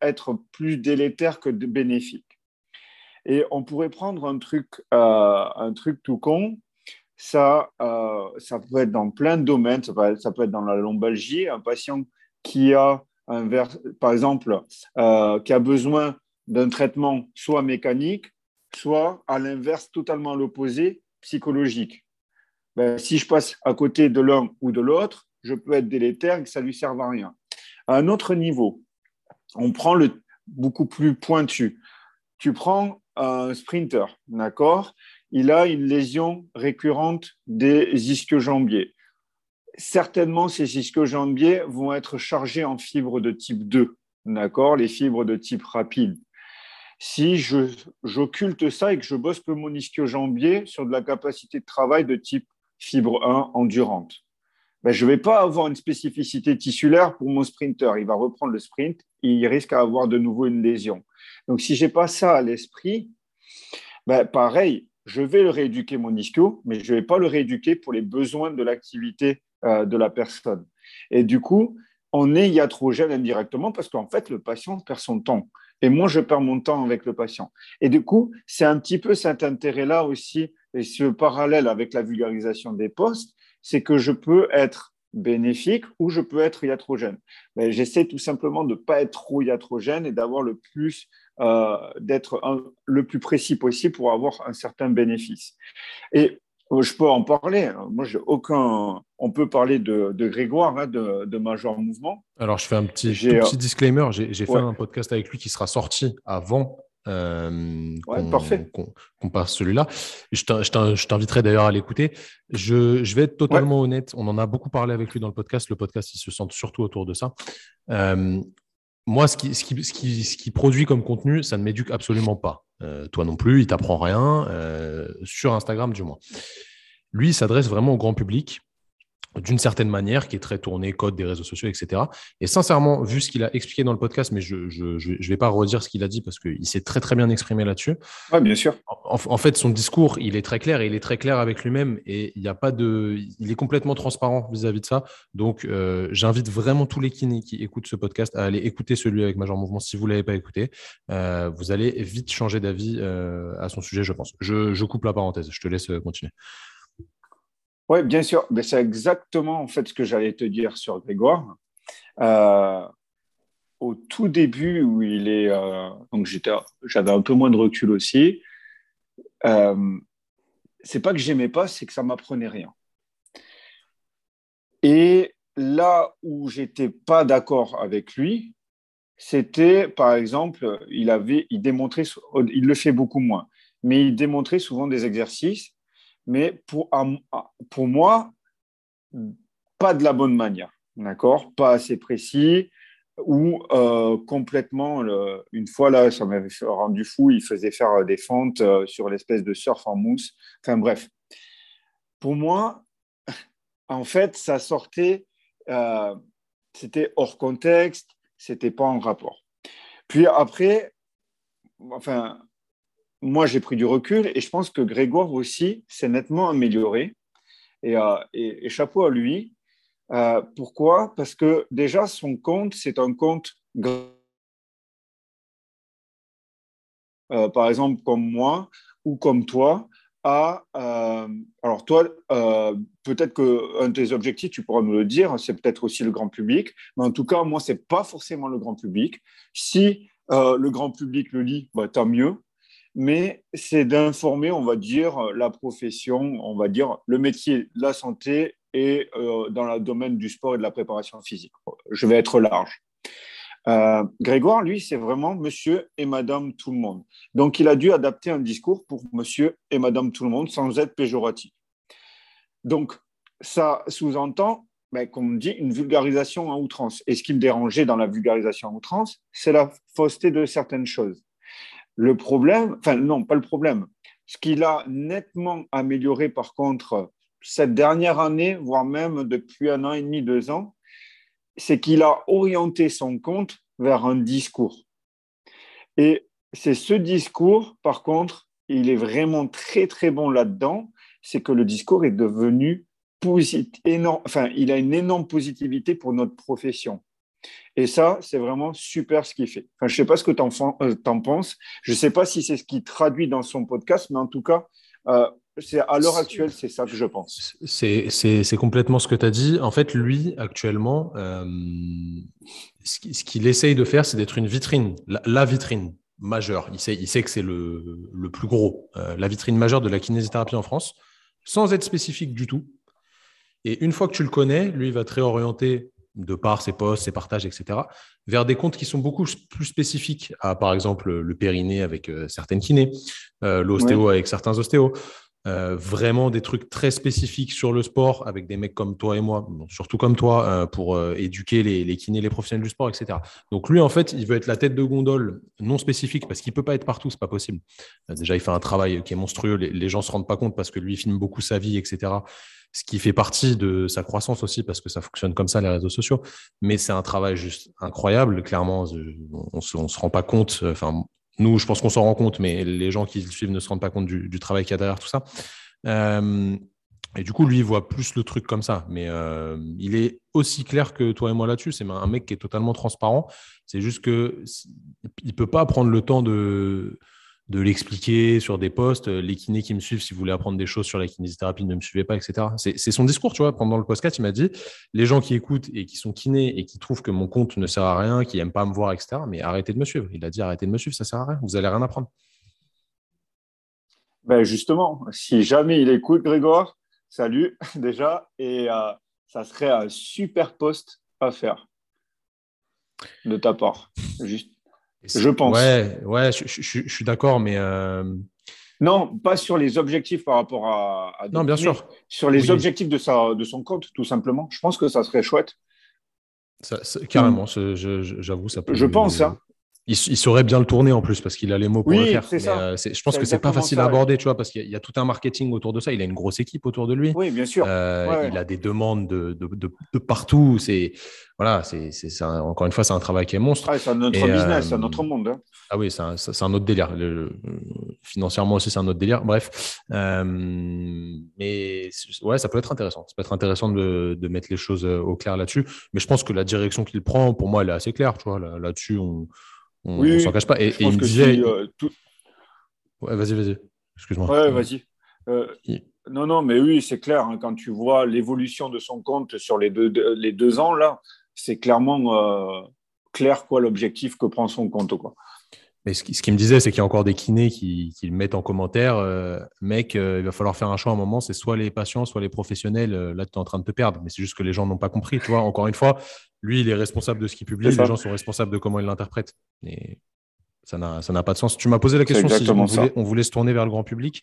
B: être plus délétère que bénéfique. Et on pourrait prendre un truc, euh, un truc tout con. Ça, euh, ça peut être dans plein de domaines. Ça peut, être dans la lombalgie. Un patient qui a, par exemple, euh, qui a besoin d'un traitement soit mécanique, soit à l'inverse, totalement l'opposé, psychologique. Ben, si je passe à côté de l'un ou de l'autre, je peux être délétère et que ça ne lui serve à rien. À un autre niveau, on prend le beaucoup plus pointu. Tu prends un sprinter, d'accord? Il a une lésion récurrente des ischio-jambiers. Certainement, ces ischio-jambiers vont être chargés en fibres de type 2, d'accord Les fibres de type rapide. Si j'occulte ça et que je bosse mon ischio-jambier sur de la capacité de travail de type fibre 1 endurante, ben, je ne vais pas avoir une spécificité tissulaire pour mon sprinter. Il va reprendre le sprint il risque d'avoir de nouveau une lésion. Donc, si je n'ai pas ça à l'esprit, ben, pareil, je vais le rééduquer mon ischio, mais je ne vais pas le rééduquer pour les besoins de l'activité euh, de la personne. Et du coup, on est iatrogène indirectement parce qu'en fait, le patient perd son temps. et moins je perds mon temps avec le patient. Et du coup, c'est un petit peu cet intérêt-là aussi, et ce parallèle avec la vulgarisation des postes, c'est que je peux être bénéfique ou je peux être iatrogène. J'essaie tout simplement de ne pas être trop iatrogène et d'avoir le plus, euh, d'être le plus précis possible pour avoir un certain bénéfice. Et euh, je peux en parler. Moi, j'ai aucun. On peut parler de, Grégoire, hein, de, de, Major Mouvement.
A: Alors, je fais un petit, petit disclaimer. J'ai fait un podcast avec lui qui sera sorti avant euh, qu'on passe celui-là. Je t'inviterai d'ailleurs à l'écouter. Je, je, vais être totalement honnête. On en a beaucoup parlé avec lui dans le podcast. Le podcast, il se sent surtout autour de ça. Euh, moi, ce qui, ce, qui, ce, qui, ce qui, produit comme contenu, ça ne m'éduque absolument pas. Euh, toi non plus, il t'apprend rien, sur Instagram du moins. Lui, il s'adresse vraiment au grand public d'une certaine manière, qui est très tournée, code des réseaux sociaux, etc. Et sincèrement, vu ce qu'il a expliqué dans le podcast, mais je ne vais pas redire ce qu'il a dit parce qu'il s'est très très bien exprimé là-dessus.
B: Oui, bien sûr.
A: En, fait, son discours, il est très clair et il est très clair avec lui-même et il n'y a pas de, il est complètement transparent vis-à-vis de ça. Donc, euh, j'invite vraiment tous les kinés qui écoutent ce podcast à aller écouter celui avec Major Mouvement si vous l'avez pas écouté. Euh, vous allez vite changer d'avis euh, à son sujet, je pense. je coupe la parenthèse. Je te laisse continuer.
B: Oui, bien sûr. Mais c'est exactement en fait ce que j'allais te dire sur Grégoire. Euh, au tout début où il est, euh, donc j'avais un peu moins de recul aussi. Euh, c'est pas que j'aimais pas, c'est que ça m'apprenait rien. Et là où j'étais pas d'accord avec lui, c'était par exemple, il avait, il démontrait, il le fait beaucoup moins, mais il démontrait souvent des exercices mais pour, pour moi, pas de la bonne manière, d'accord? Pas assez précis ou euh, complètement, une fois là, ça m'avait rendu fou, il faisait faire des fentes euh, sur l'espèce de surf en mousse. Enfin bref, pour moi, en fait, ça sortait, euh, c'était hors contexte, c'était pas en rapport. Puis après, enfin, moi, j'ai pris du recul et je pense que Grégoire aussi s'est nettement amélioré. Et, euh, chapeau à lui. Euh, pourquoi? Parce que déjà, son compte, c'est un compte, euh, par exemple, comme moi ou comme toi, à, alors toi, peut-être qu'un de tes objectifs, tu pourras me le dire, c'est peut-être aussi le grand public, mais en tout cas, moi, ce n'est pas forcément le grand public. Si le grand public le lit, bah, tant mieux mais c'est d'informer, on va dire, la profession, on va dire, le métier, la santé et euh, dans le domaine du sport et de la préparation physique. Je vais être large. Euh, Grégoire, lui, c'est vraiment monsieur et madame tout le monde. Donc, il a dû adapter un discours pour monsieur et madame tout le monde sans être péjoratif. Donc, ça sous-entend, ben, comme on dit, une vulgarisation en outrance. Et ce qui me dérangeait dans la vulgarisation en outrance, c'est la fausseté de certaines choses. Le problème, enfin non, pas le problème. Ce qu'il a nettement amélioré par contre cette dernière année, voire même depuis un an et demi, deux ans, c'est qu'il a orienté son compte vers un discours. Et c'est ce discours, par contre, il est vraiment très très bon là-dedans, c'est que le discours est devenu positif, enfin, il a une énorme positivité pour notre profession. Et ça, c'est vraiment super ce qu'il fait. Enfin, je ne sais pas ce que tu en, euh, penses. Je ne sais pas si c'est ce qu'il traduit dans son podcast, mais en tout cas, euh, à l'heure actuelle, c'est ça que je pense.
A: C'est complètement ce que tu as dit. En fait, lui, actuellement, euh, ce qu'il essaye de faire, c'est d'être une vitrine, la, vitrine majeure. Il sait, il sait que c'est le, le, plus gros, la vitrine majeure de la kinésithérapie en France, sans être spécifique du tout. Et une fois que tu le connais, lui, il va te réorienter de par ses posts, ses partages, etc., vers des comptes qui sont beaucoup plus spécifiques à, par exemple, le périnée avec euh, certaines kinés, euh, l'ostéo avec certains ostéos, euh, vraiment des trucs très spécifiques sur le sport avec des mecs comme toi et moi, surtout comme toi, pour éduquer les, kinés, les professionnels du sport, etc. Donc lui, en fait, il veut être la tête de gondole non spécifique parce qu'il peut pas être partout, c'est pas possible. déjà, il fait un travail qui est monstrueux, les, les gens se rendent pas compte parce que lui, il filme beaucoup sa vie, etc ce qui fait partie de sa croissance aussi parce que ça fonctionne comme ça les réseaux sociaux. Mais c'est un travail juste incroyable. Clairement, on se, se rend pas compte. Enfin, nous, je pense qu'on s'en rend compte, mais les gens qui le suivent ne se rendent pas compte du, travail qu'il y a derrière tout ça. Euh, Et du coup, lui, il voit plus le truc comme ça. Mais euh, il est aussi clair que toi et moi là-dessus. C'est un mec qui est totalement transparent. C'est juste que il peut pas prendre le temps de, de l'expliquer sur des posts. Les kinés qui me suivent, si vous voulez apprendre des choses sur la kinésithérapie, ne me suivez pas, etc. C'est son discours, tu vois. Pendant le podcast, il m'a dit les gens qui écoutent et qui sont kinés et qui trouvent que mon compte ne sert à rien, qui n'aiment pas me voir, etc. Mais arrêtez de me suivre. Il a dit arrêtez de me suivre, ça sert à rien. Vous allez rien apprendre.
B: Ben justement, si jamais il écoute Grégoire, salut déjà, et euh, ça serait un super poste à faire de ta part, juste. Je pense.
A: Ouais, ouais, je, suis d'accord, mais euh,
B: non, pas sur les objectifs par rapport à.
A: non, bien sûr.
B: Sur les objectifs de sa, de son compte, tout simplement. Je pense que ça serait chouette.
A: carrément, j'avoue, ça peut.
B: Je pense, hein
A: il, saurait bien le tourner en plus parce qu'il a les mots pour le faire. Euh, je pense que c'est pas facile à aborder, tu vois, parce qu'il y, a tout un marketing autour de ça. Il a une grosse équipe autour de lui.
B: Oui, bien sûr.
A: Euh, il a des demandes de, de, partout. C'est voilà, c'est encore une fois, c'est un travail qui est monstre.
B: c'est un autre business, c'est un autre monde. Hein.
A: Ah oui, c'est un, un, autre délire. financièrement aussi, c'est un autre délire. Bref, euh, mais ouais, ça peut être intéressant. Ça peut être intéressant de, mettre les choses au clair là-dessus. Mais je pense que la direction qu'il prend, pour moi, elle est assez claire. Tu vois, là-dessus, on on ne s'en cache pas. Et, il me disait. Euh, ouais, vas-y, vas-y. Excuse-moi.
B: Ouais, vas-y. Euh, non, non, mais oui, c'est clair. Hein, quand tu vois l'évolution de son compte sur les deux, les deux ans, là, c'est clairement euh, clair quoi l'objectif que prend son compte. Quoi.
A: Mais ce qu'il me disait, c'est qu'il y a encore des kinés qui, le mettent en commentaire. mec, il va falloir faire un choix à un moment. C'est soit les patients, soit les professionnels. là, tu es en train de te perdre. Mais c'est juste que les gens n'ont pas compris. Tu vois, encore une fois, lui, il est responsable de ce qu'il publie, les gens sont responsables de comment il l'interprète. Et ça n'a pas de sens. Tu m'as posé la question si on voulait, se tourner vers le grand public.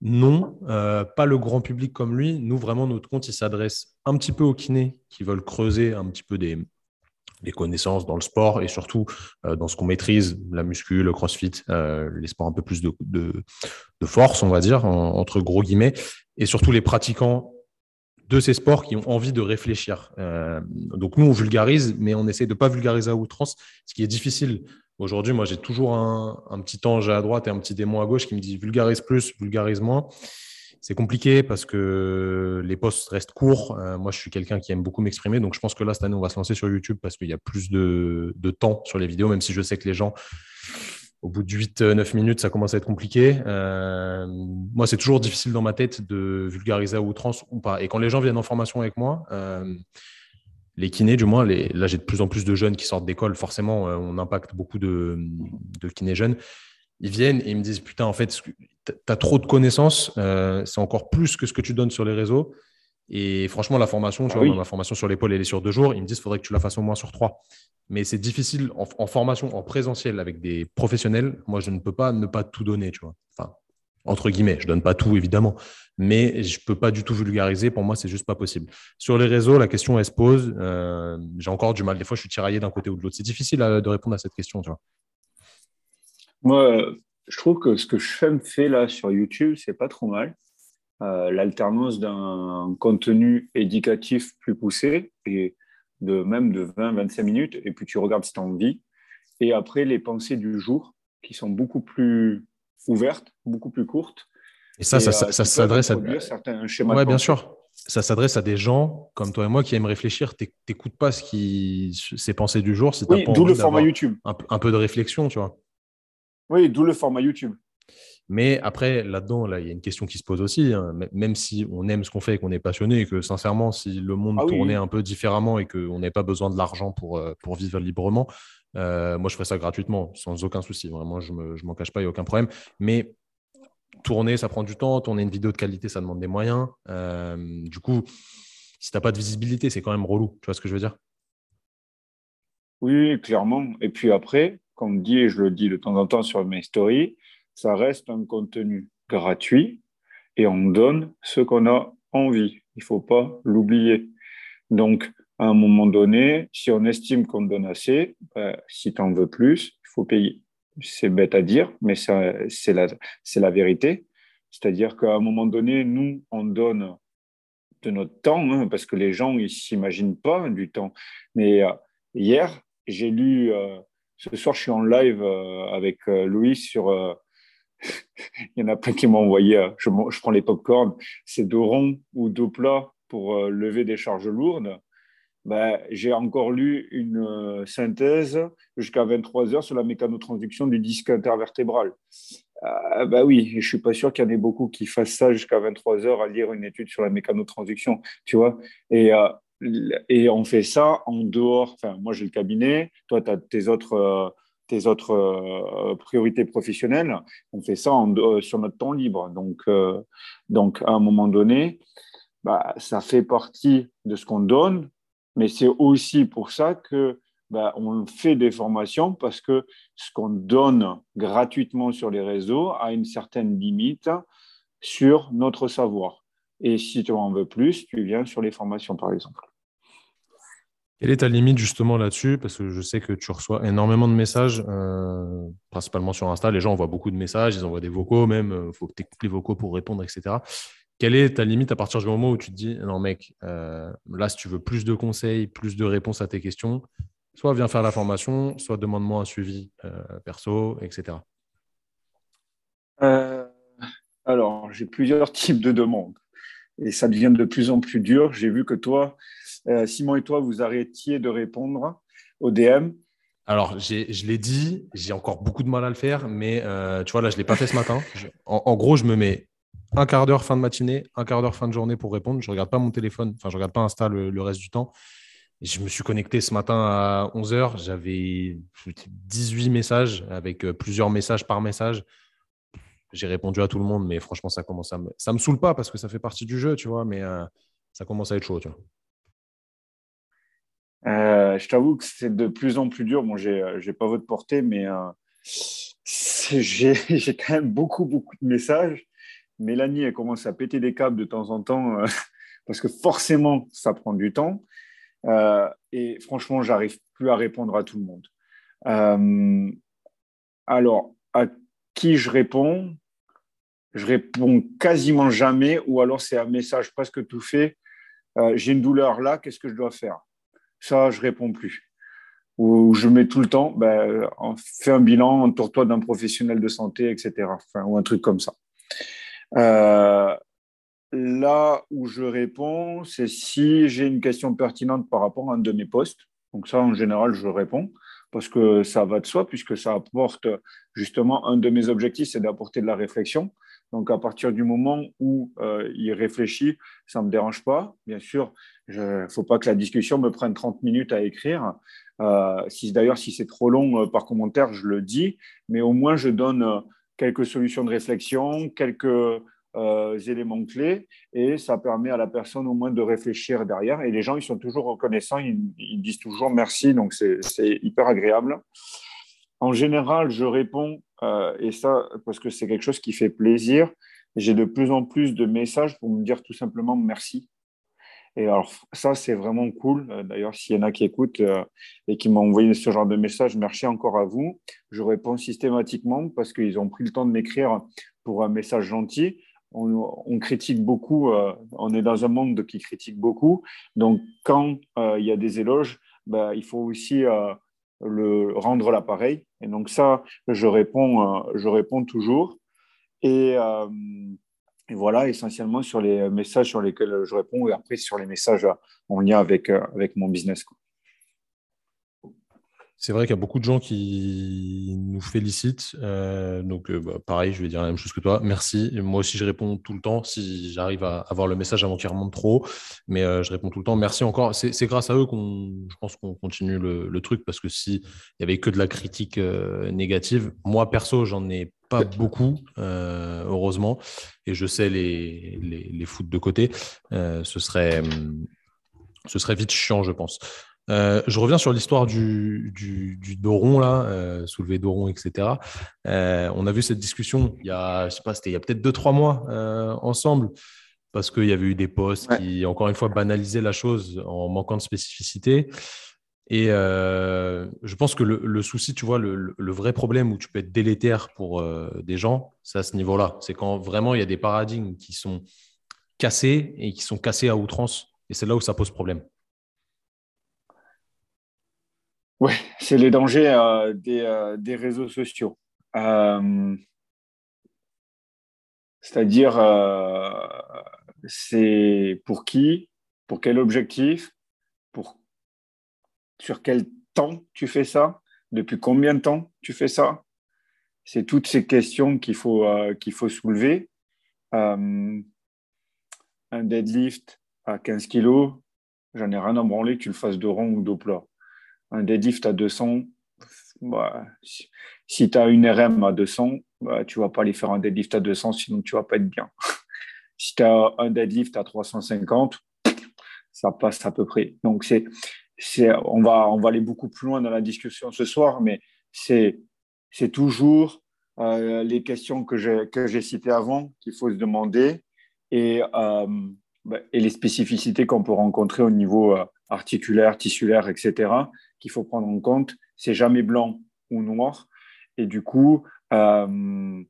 A: Non, euh, pas le grand public comme lui. Nous, vraiment, notre compte, il s'adresse un petit peu aux kinés qui veulent creuser un petit peu des, connaissances dans le sport et surtout euh, dans ce qu'on maîtrise, la muscu, le crossfit, euh, les sports un peu plus de, force, on va dire, entre gros guillemets, et surtout les pratiquants de ces sports qui ont envie de réfléchir. Euh, donc nous, on vulgarise, mais on essaie de ne pas vulgariser à outrance, ce qui est difficile. Aujourd'hui, moi, j'ai toujours un, petit ange à droite et un petit démon à gauche qui me dit vulgarise plus, vulgarise moins. C'est compliqué parce que les posts restent courts. Euh, moi, je suis quelqu'un qui aime beaucoup m'exprimer. Donc, je pense que là, cette année, on va se lancer sur YouTube parce qu'il y a plus de, temps sur les vidéos, même si je sais que les gens au bout de 8-9 euh, minutes, ça commence à être compliqué. Euh, moi, c'est toujours difficile dans ma tête de vulgariser à outrance ou pas. Et quand les gens viennent en formation avec moi, les kinés, du moins, là, j'ai de plus en plus de jeunes qui sortent d'école. Forcément, on impacte beaucoup de, kinés jeunes. Ils viennent et ils me disent Putain, en fait, tu as trop de connaissances. c'est encore plus que ce que tu donnes sur les réseaux. Et franchement, la formation, tu ah vois, ma formation sur l'épaule, elle est sur deux jours. Ils me disent faudrait que tu la fasses au moins sur trois mais c'est difficile en, formation, en présentiel avec des professionnels. Moi, je ne peux pas ne pas tout donner, tu vois. Enfin, entre guillemets, je donne pas tout évidemment, mais je peux pas du tout vulgariser. Pour moi, c'est juste pas possible. Sur les réseaux, la question elle se pose. Euh, j'ai encore du mal. Des fois, je suis tiraillé d'un côté ou de l'autre. C'est difficile de répondre à cette question, tu vois.
B: Moi, je trouve que ce que je fais là sur YouTube, c'est pas trop mal. Euh, l'alternance d'un contenu éducatif plus poussé et de même de 20-25 minutes, et puis tu regardes si tu as envie. Et après, les pensées du jour, qui sont beaucoup plus ouvertes, beaucoup plus courtes.
A: Et ça, ça, ça, s'adresse à
B: certains schémas.
A: Bien sûr. Ça s'adresse à des gens comme toi et moi qui aiment réfléchir. T'écoutes pas ce qui, ces pensées du jour.
B: Oui, d'où le format YouTube.
A: Un, un, peu de réflexion, tu vois.
B: Oui, d'où le format YouTube.
A: Mais après, là-dedans, là, il y a une question qui se pose aussi. Hein. Même si on aime ce qu'on fait et qu'on est passionné, et que sincèrement, si le monde ah tournait un peu différemment et qu'on n'ait pas besoin de l'argent pour, euh, pour vivre librement, euh, moi, je ferais ça gratuitement, sans aucun souci. Vraiment, je ne m'en cache pas, il n'y a aucun problème. Mais tourner, ça prend du temps. Tourner une vidéo de qualité, ça demande des moyens. Euh, du coup, si tu n'as pas de visibilité, c'est quand même relou. Tu vois ce que je veux dire?
B: Oui, clairement. Et puis après, comme dit, et je le dis de temps en temps sur mes stories, ça reste un contenu gratuit et on donne ce qu'on a envie. Il ne faut pas l'oublier. Donc, à un moment donné, si on estime qu'on donne assez, ben, si tu en veux plus, il faut payer. C'est bête à dire, mais c'est la, vérité. C'est-à-dire qu'à un moment donné, nous, on donne de notre temps, hein, parce que les gens, ils s'imaginent pas du temps. Mais euh, hier, j'ai lu, euh, ce soir, je suis en live euh, avec Louis sur il y en a plein qui m'ont envoyé, euh, je, prends les pop-corn, c'est dos rond ou dos plat pour euh, lever des charges lourdes. Ben, j'ai encore lu une euh, synthèse jusqu'à 23 heures sur la mécanotransduction du disque intervertébral. Euh, ben oui, je suis pas sûr qu'il y en ait beaucoup qui fassent ça jusqu'à 23 heures à lire une étude sur la mécanotransduction, tu vois. Et, et on fait ça en dehors. Enfin, moi, j'ai le cabinet, toi, tu as tes autres tes autres euh, priorités professionnelles. On fait ça euh, sur notre temps libre. Donc, euh, donc à un moment donné, bah, ça fait partie de ce qu'on donne, mais c'est aussi pour ça que bah, on fait des formations parce que ce qu'on donne gratuitement sur les réseaux a une certaine limite sur notre savoir. Et si tu en veux plus, tu viens sur les formations, par exemple.
A: Quelle est ta limite justement là-dessus? Parce que je sais que tu reçois énormément de messages, euh, principalement sur Insta. Les gens envoient beaucoup de messages, ils envoient des vocaux même. Il euh, faut que tu écoutes les vocaux pour répondre, etc. Quelle est ta limite à partir du moment où tu te dis non, mec, euh, là, si tu veux plus de conseils, plus de réponses à tes questions, soit viens faire la formation, soit demande-moi un suivi perso, etc.
B: alors, j'ai plusieurs types de demandes et ça devient de plus en plus dur. J'ai vu que toi, euh, Simon et toi, vous arrêtiez de répondre au DM.
A: Alors, je l'ai dit, j'ai encore beaucoup de mal à le faire, mais euh, tu vois, là, je ne l'ai pas fait ce matin. en, gros, je me mets un quart d'heure fin de matinée, un quart d'heure fin de journée pour répondre. Je ne regarde pas mon téléphone, enfin, je ne regarde pas Insta le, reste du temps. je me suis connecté ce matin à 11h. J'avais 18 messages avec euh, plusieurs messages par message. J'ai répondu à tout le monde, mais franchement, ça commence à me. Ça me saoule pas parce que ça fait partie du jeu, tu vois, mais ça commence à être chaud, tu vois.
B: Euh, je t'avoue que c'est de plus en plus dur. Bon, j'ai, euh, pas votre portée, mais euh, j'ai, quand même beaucoup, beaucoup de messages. Mélanie, elle commence à péter des câbles de temps en temps parce que forcément, ça prend du temps. et franchement, j'arrive plus à répondre à tout le monde. alors, qui je réponds Je réponds quasiment jamais, ou alors c'est un message presque tout fait. j'ai une douleur là, qu'est-ce que je dois faire? Ça, je réponds plus. Ou je mets tout le temps, ben, fais un bilan, entoure-toi d'un professionnel de santé, etc. Ou un truc comme ça. Euh, là où je réponds, c'est si j'ai une question pertinente par rapport à un de mes postes. Donc ça, en général, je réponds parce que ça va de soi, puisque ça apporte justement un de mes objectifs, c'est d'apporter de la réflexion. Donc, à partir du moment où euh, il réfléchit, ça ne me dérange pas. Bien sûr, il ne faut pas que la discussion me prenne 30 minutes à écrire. Euh, D'ailleurs, si c'est trop long euh, par commentaire, je le dis, mais au moins, je donne quelques solutions de réflexion, quelques éléments clés, et ça permet à la personne au moins de réfléchir derrière. Et les gens, ils sont toujours reconnaissants, ils, disent toujours merci, donc c'est hyper agréable. En général, je réponds, euh, et ça, parce que c'est quelque chose qui fait plaisir, j'ai de plus en plus de messages pour me dire tout simplement merci. Et alors, ça, c'est vraiment cool. Euh, d'ailleurs, s'il y en a qui écoutent euh, et qui m'ont envoyé ce genre de message, merci encore à vous. Je réponds systématiquement parce qu'ils ont pris le temps de m'écrire pour un message gentil. On, critique beaucoup, on est dans un monde qui critique beaucoup. Donc, quand il y a des éloges, bah, il faut aussi le rendre l'appareil. Et donc ça, je réponds, euh, je réponds toujours. Euh, et, voilà, essentiellement sur les messages sur lesquels je réponds et après sur les messages en lien avec, euh, avec mon business.
A: C'est vrai qu'il y a beaucoup de gens qui nous félicitent. Euh, donc, euh, bah, pareil, je vais dire la même chose que toi. Merci. Moi aussi, je réponds tout le temps si j'arrive à avoir le message avant qu'il remonte trop. Mais euh, je réponds tout le temps. Merci encore. C'est grâce à eux qu'on, je pense qu'on continue le, truc parce que s'il n'y avait que de la critique négative, moi, perso, j'en ai pas beaucoup, heureusement. Et je sais les, les, les foutre de côté. ce, serait, ce serait vite chiant, je pense. Euh, je reviens sur l'histoire du, du, Doron, là, euh, soulever Doron, etc. Euh, on a vu cette discussion il y a, je sais pas, c'était il y a peut-être deux, trois mois ensemble, parce qu'il y avait eu des posts qui, encore une fois, banalisaient la chose en manquant de spécificité. Et je pense que le, souci, tu vois, le, le, vrai problème où tu peux être délétère pour des gens, c'est à ce niveau-là. C'est quand vraiment il y a des paradigmes qui sont cassés et qui sont cassés à outrance. Et c'est là où ça pose problème.
B: Oui, c'est les dangers euh, des, euh, des, réseaux sociaux. Euh, C'est-à-dire, c'est pour qui, pour quel objectif, pour sur quel temps tu fais ça, depuis combien de temps tu fais ça. C'est toutes ces questions qu'il faut, qu'il faut soulever. un deadlift à 15 kg, j'en ai rien à branler que tu le fasses de rond ou de plat. Un deadlift à 200, bah, si, tu as une RM à 200, bah, tu vas pas aller faire un deadlift à 200, sinon tu ne vas pas être bien. si tu as un deadlift à 350, ça passe à peu près. Donc, c'est, c'est, on, va, on va aller beaucoup plus loin dans la discussion ce soir, mais c'est, c'est toujours euh, les questions que j'ai, que j'ai citées avant qu'il faut se demander et, euh, bah, et les spécificités qu'on peut rencontrer au niveau euh, articulaire, tissulaire, etc., qu'il faut prendre en compte. C'est jamais blanc ou noir. Et du coup, il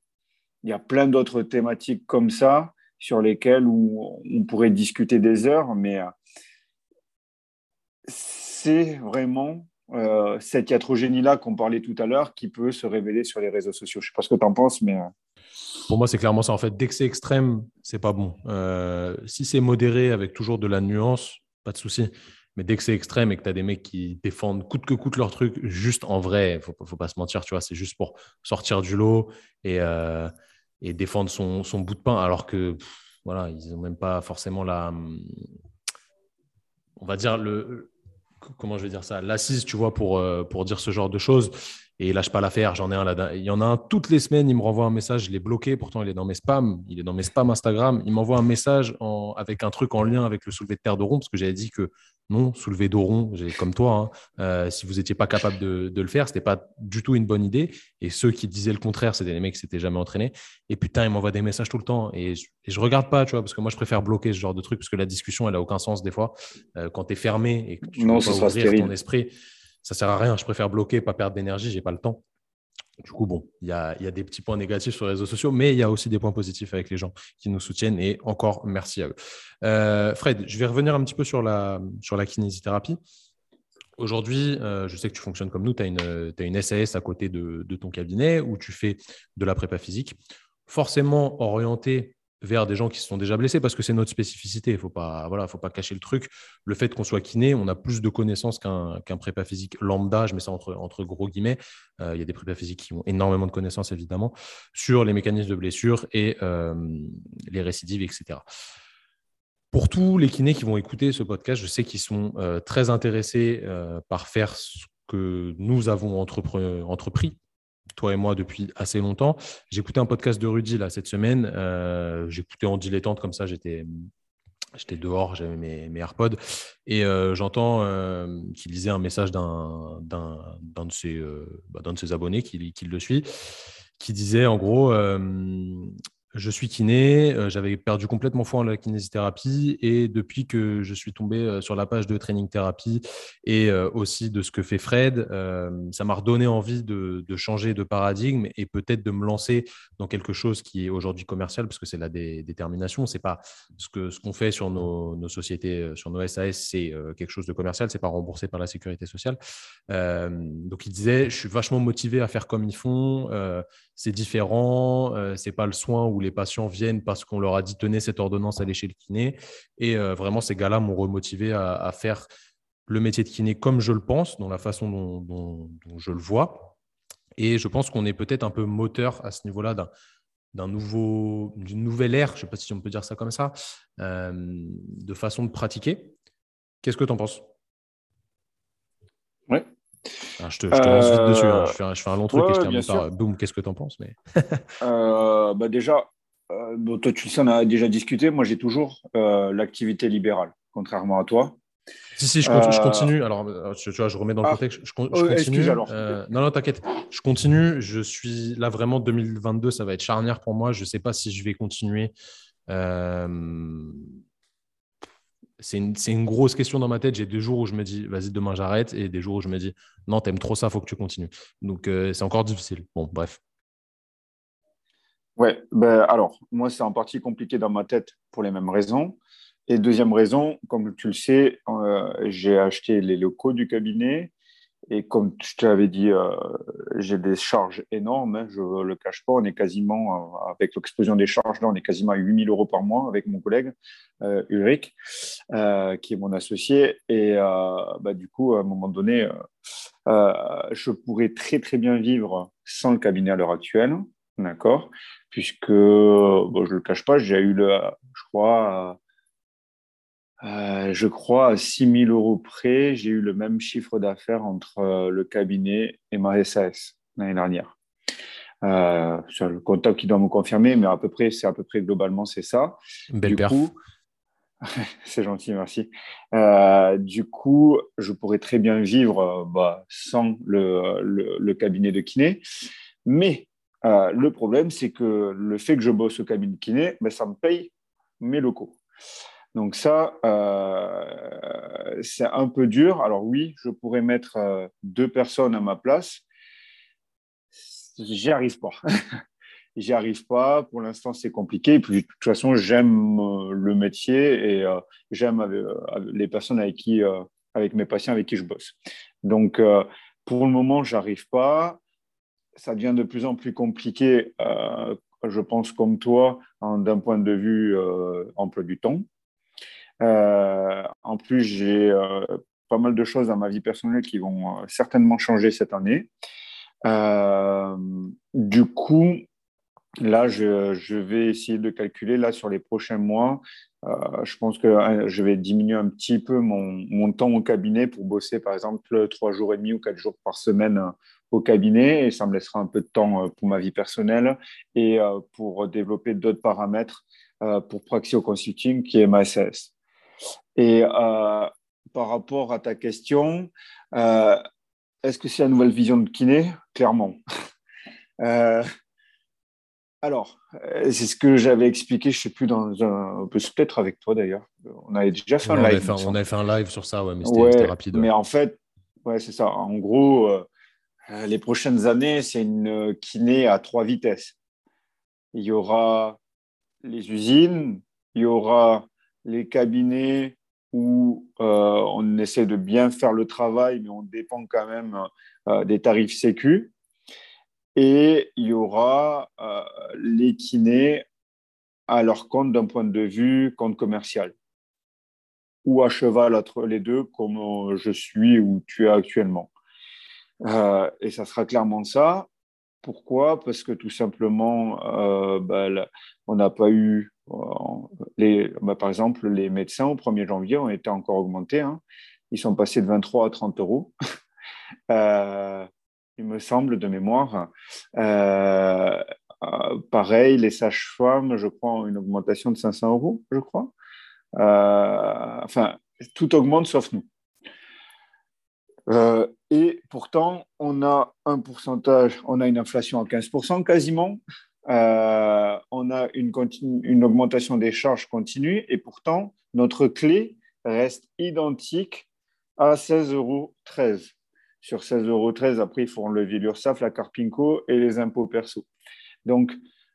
B: y a plein d'autres thématiques comme ça sur lesquelles on, pourrait discuter des heures, mais c'est vraiment euh, cette iatrogénie-là qu'on parlait tout à l'heure qui peut se révéler sur les réseaux sociaux. Je ne sais pas ce que tu en penses, mais. Euh,
A: Pour moi, c'est clairement ça. En fait, dès que c'est extrême, c'est pas bon. Euh, si c'est modéré avec toujours de la nuance, pas de souci. Mais dès que c'est extrême et que tu as des mecs qui défendent coûte que coûte leur truc, juste en vrai, il faut, faut pas se mentir, tu vois, c'est juste pour sortir du lot et, et défendre son, son, bout de pain, alors que voilà, ils n'ont même pas forcément la. On va dire le, comment je vais dire ça, l'assise, tu vois, pour, euh, pour dire ce genre de choses. Et il lâche pas l'affaire. J'en ai un là. Il y en a un toutes les semaines. Il me renvoie un message. Je l'ai bloqué. Pourtant, il est dans mes spams. Il est dans mes spams Instagram. Il m'envoie un message avec un truc en lien avec le soulevé de terre de rond parce que j'avais dit que non, soulever dos rond, comme toi, hein, euh, si vous n'étiez pas capable de, le faire, ce n'était pas du tout une bonne idée. Et ceux qui disaient le contraire, c'était des mecs qui s'étaient jamais entraînés. Et putain, ils m'envoient des messages tout le temps. Et je, ne regarde pas, tu vois, parce que moi, je préfère bloquer ce genre de truc parce que la discussion, elle a aucun sens des fois. Euh, quand tu es fermé et que tu ne peux pas ouvrir ton esprit, ça sert à rien. Je préfère bloquer, pas perdre d'énergie, j'ai pas le temps. Du coup, bon, il y a, des petits points négatifs sur les réseaux sociaux, mais il y a aussi des points positifs avec les gens qui nous soutiennent et encore merci à eux. Euh, Fred, je vais revenir un petit peu sur la, sur la kinésithérapie. Aujourd'hui, euh, je sais que tu fonctionnes comme nous, tu as une, une SAS à côté de, de, ton cabinet où tu fais de la prépa physique, forcément orienté vers des gens qui se sont déjà blessés parce que c'est notre spécificité. Il ne faut, pas, voilà, faut pas cacher le truc. Le fait qu'on soit kiné, on a plus de connaissances qu'un prépa physique lambda, je mets ça entre, entre gros guillemets. Euh, il y a des prépa physiques qui ont énormément de connaissances, évidemment, sur les mécanismes de blessure et euh, les récidives, etc. Pour tous les kinés qui vont écouter ce podcast, je sais qu'ils sont euh, très intéressés par faire ce que nous avons entrepris toi et moi depuis assez longtemps. Écouté un podcast de Rudy là, cette semaine. Euh, J'écoutais en dilettante comme ça, j'étais dehors, j'avais mes, mes, AirPods et euh, j'entends euh, qu'il lisait un message d'un de, ses, bah, de ses abonnés qui, le suit, qui disait en gros je suis kiné, euh, j'avais perdu complètement foi en la kinésithérapie et depuis que je suis tombé euh, sur la page de Training Therapy et euh, aussi de ce que fait Fred, ça m'a redonné envie de, changer de paradigme et peut-être de me lancer dans quelque chose qui est aujourd'hui commercial parce que c'est la détermination. C'est pas ce que ce qu'on fait sur nos, sociétés, sur nos SAS, c'est quelque chose de commercial, c'est pas remboursé par la sécurité sociale. donc il disait, je suis vachement motivé à faire comme ils font c'est différent, c'est pas le soin où les patients viennent parce qu'on leur a dit tenez cette ordonnance, allez chez le kiné. Et euh, vraiment, ces gars-là m'ont remotivé à, faire le métier de kiné comme je le pense, dans la façon dont, je le vois. Et je pense qu'on est peut-être un peu moteur à ce niveau-là d'un nouveau, d'une nouvelle ère, je ne sais pas si on peut dire ça comme ça, euh, de façon de pratiquer. Qu'est-ce que tu en penses?
B: Ouais,
A: je, te, lance vite dessus. Hein. Euh, je, fais un, long truc et je termine par boum, qu'est-ce que tu en penses mais...
B: Euh, bah Déjà, euh, toi, tu en as déjà discuté. Moi, j'ai toujours l'activité libérale, contrairement à toi.
A: Si, si, je continue. Alors, tu, vois, je remets dans le ah. contexte. Je, continue. Alors. non, non, t'inquiète. Je continue. Je suis là vraiment 2022. Ça va être charnière pour moi. Je ne sais pas si je vais continuer c'est une, grosse question dans ma tête. J'ai des jours où je me dis, vas-y, demain j'arrête, et des jours où je me dis, non, t'aimes trop ça, faut que tu continues. Donc, euh, c'est encore difficile. Bon, bref.
B: Ouais, ben alors, moi, c'est en partie compliqué dans ma tête pour les mêmes raisons. Et deuxième raison, comme tu le sais, euh, j'ai acheté les locaux du cabinet Et comme je te l'avais dit, euh, j'ai des charges énormes, hein, je ne le cache pas. On est quasiment, euh, avec l'explosion des charges, là, on est quasiment à 8000 euros par mois avec mon collègue euh, Ulrich, qui est mon associé. Et bah, du coup, à un moment donné, je pourrais très, très bien vivre sans le cabinet à l'heure actuelle. D'accord? Puisque, bon, je ne le cache pas, j'ai eu, le, je crois, euh, je crois à 6 000 euros près, j'ai eu le même chiffre d'affaires entre euh, le cabinet et ma SAS l'année dernière. Euh, c'est le comptable qui doit me confirmer, mais à peu près, c'est à peu près globalement, c'est ça.
A: Belle du coup,
B: c'est gentil, merci. Euh, du coup, je pourrais très bien vivre bah, sans le, le, cabinet de kiné. Mais le problème, c'est que le fait que je bosse au cabinet de kiné, ben, ça me paye mes locaux. Donc ça, euh, c'est un peu dur. Alors oui, je pourrais mettre euh, deux personnes à ma place. J'y arrive pas. J'y arrive pas. Pour l'instant, c'est compliqué. Et puis, de toute façon, j'aime euh, le métier et j'aime les personnes avec qui, avec mes patients avec qui je bosse. Donc, pour le moment, j'arrive pas. Ça devient de plus en plus compliqué, je pense, comme toi, d'un point de vue emploi du temps. Euh, en plus, j'ai euh, pas mal de choses dans ma vie personnelle qui vont euh, certainement changer cette année. du coup, Là, je, vais essayer de calculer là sur les prochains mois. je pense que je vais diminuer un petit peu mon, mon, temps au cabinet pour bosser, par exemple, trois jours et demi ou quatre jours par semaine au cabinet. Et ça me laissera un peu de temps pour ma vie personnelle et pour développer d'autres paramètres pour Praxio Consulting, qui est ma SS. Et euh, par rapport à ta question, euh, est-ce que c'est la nouvelle vision de kiné? Clairement. Euh, alors, c'est ce que j'avais expliqué, je ne sais plus, dans un, peut-être avec toi d'ailleurs. On avait déjà fait un live.
A: on avait fait un live sur ça, ouais, mais c'était rapide.
B: Mais en fait, ouais, c'est ça. En gros, les prochaines années, c'est une kiné à trois vitesses. Il y aura les usines, il y aura les cabinets où euh, on essaie de bien faire le travail, mais on dépend quand même euh, des tarifs sécu. Et il y aura euh, les kinés à leur compte d'un point de vue compte commercial ou à cheval entre les deux, comme je suis ou tu es actuellement. et ça sera clairement ça. Pourquoi? Parce que tout simplement, ben, on n'a pas eu bah, par exemple, les médecins au 1er janvier ont été encore augmentés. Hein. Ils sont passés de 23 à 30 euros, euh, il me semble, de mémoire. Euh, euh, pareil, les sages-femmes, je crois, ont une augmentation de 500 euros, je crois. enfin, tout augmente sauf nous. et pourtant, on a un pourcentage, on a une inflation à 15% quasiment. Une, augmentation des charges continue et pourtant, notre clé reste identique à 16,13 euros. Sur 16,13 euros, après, il faut enlever l'URSSAF, la Carpinco et les impôts perso. Donc,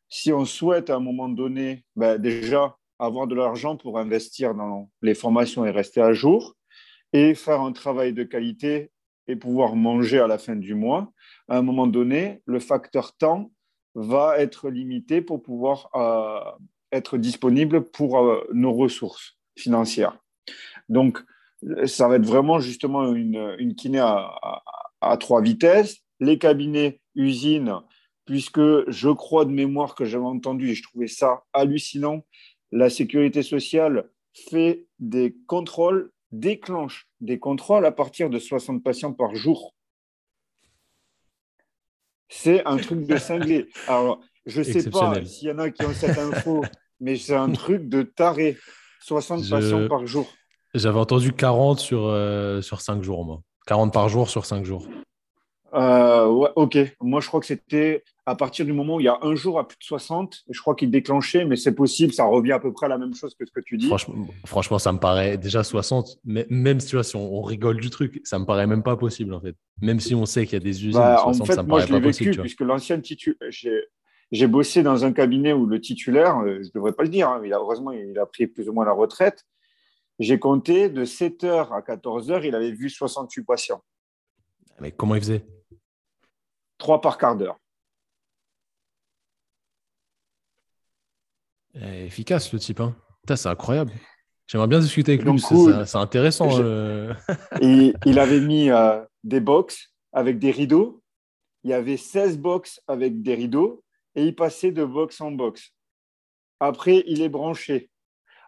B: si on souhaite à un moment donné, ben, déjà avoir de l'argent pour investir dans les formations et rester à jour, et faire un travail de qualité et pouvoir manger à la fin du mois, à un moment donné, le facteur temps va être limité pour pouvoir euh, être disponible pour euh, nos ressources financières. Donc, ça va être vraiment justement une kiné à, trois vitesses. Les cabinets usines, puisque je crois de mémoire que j'avais entendu et je trouvais ça hallucinant, la sécurité sociale fait des contrôles, déclenche des contrôles à partir de 60 patients par jour. C'est un truc de cinglé. Alors, je ne sais pas s'il y en a qui ont cette info, mais c'est un truc de taré. 60 patients par jour.
A: J'avais entendu 40 sur, euh, sur 5 jours, moi. 40 par jour sur 5 jours.
B: Euh, ouais, ok. Moi, je crois que c'était à partir du moment où il y a un jour à plus de 60, je crois qu'il déclenchait, mais c'est possible, ça revient à peu près à la même chose que ce que tu dis.
A: Franchement, ça me paraît déjà 60, mais même si, tu vois, si on, rigole du truc, ça me paraît même pas possible en fait. Même si on sait qu'il y a des usines,
B: bah, 60, en fait, ça me moi, paraît je pas vécu, possible. Puisque l'ancienne titulaire, j'ai bossé dans un cabinet où le titulaire, euh, je ne devrais pas le dire, hein, il a, heureusement, il a pris plus ou moins la retraite. J'ai compté de 7h à 14h, il avait vu 68 patients.
A: Mais comment il faisait?
B: Trois par quart d'heure.
A: Eh, efficace le type. Hein. C'est incroyable. J'aimerais bien discuter avec lui. C'est intéressant.
B: Euh. il avait mis euh, des box avec des rideaux. Il y avait 16 box avec des rideaux et il passait de box en box. Après, il est branché.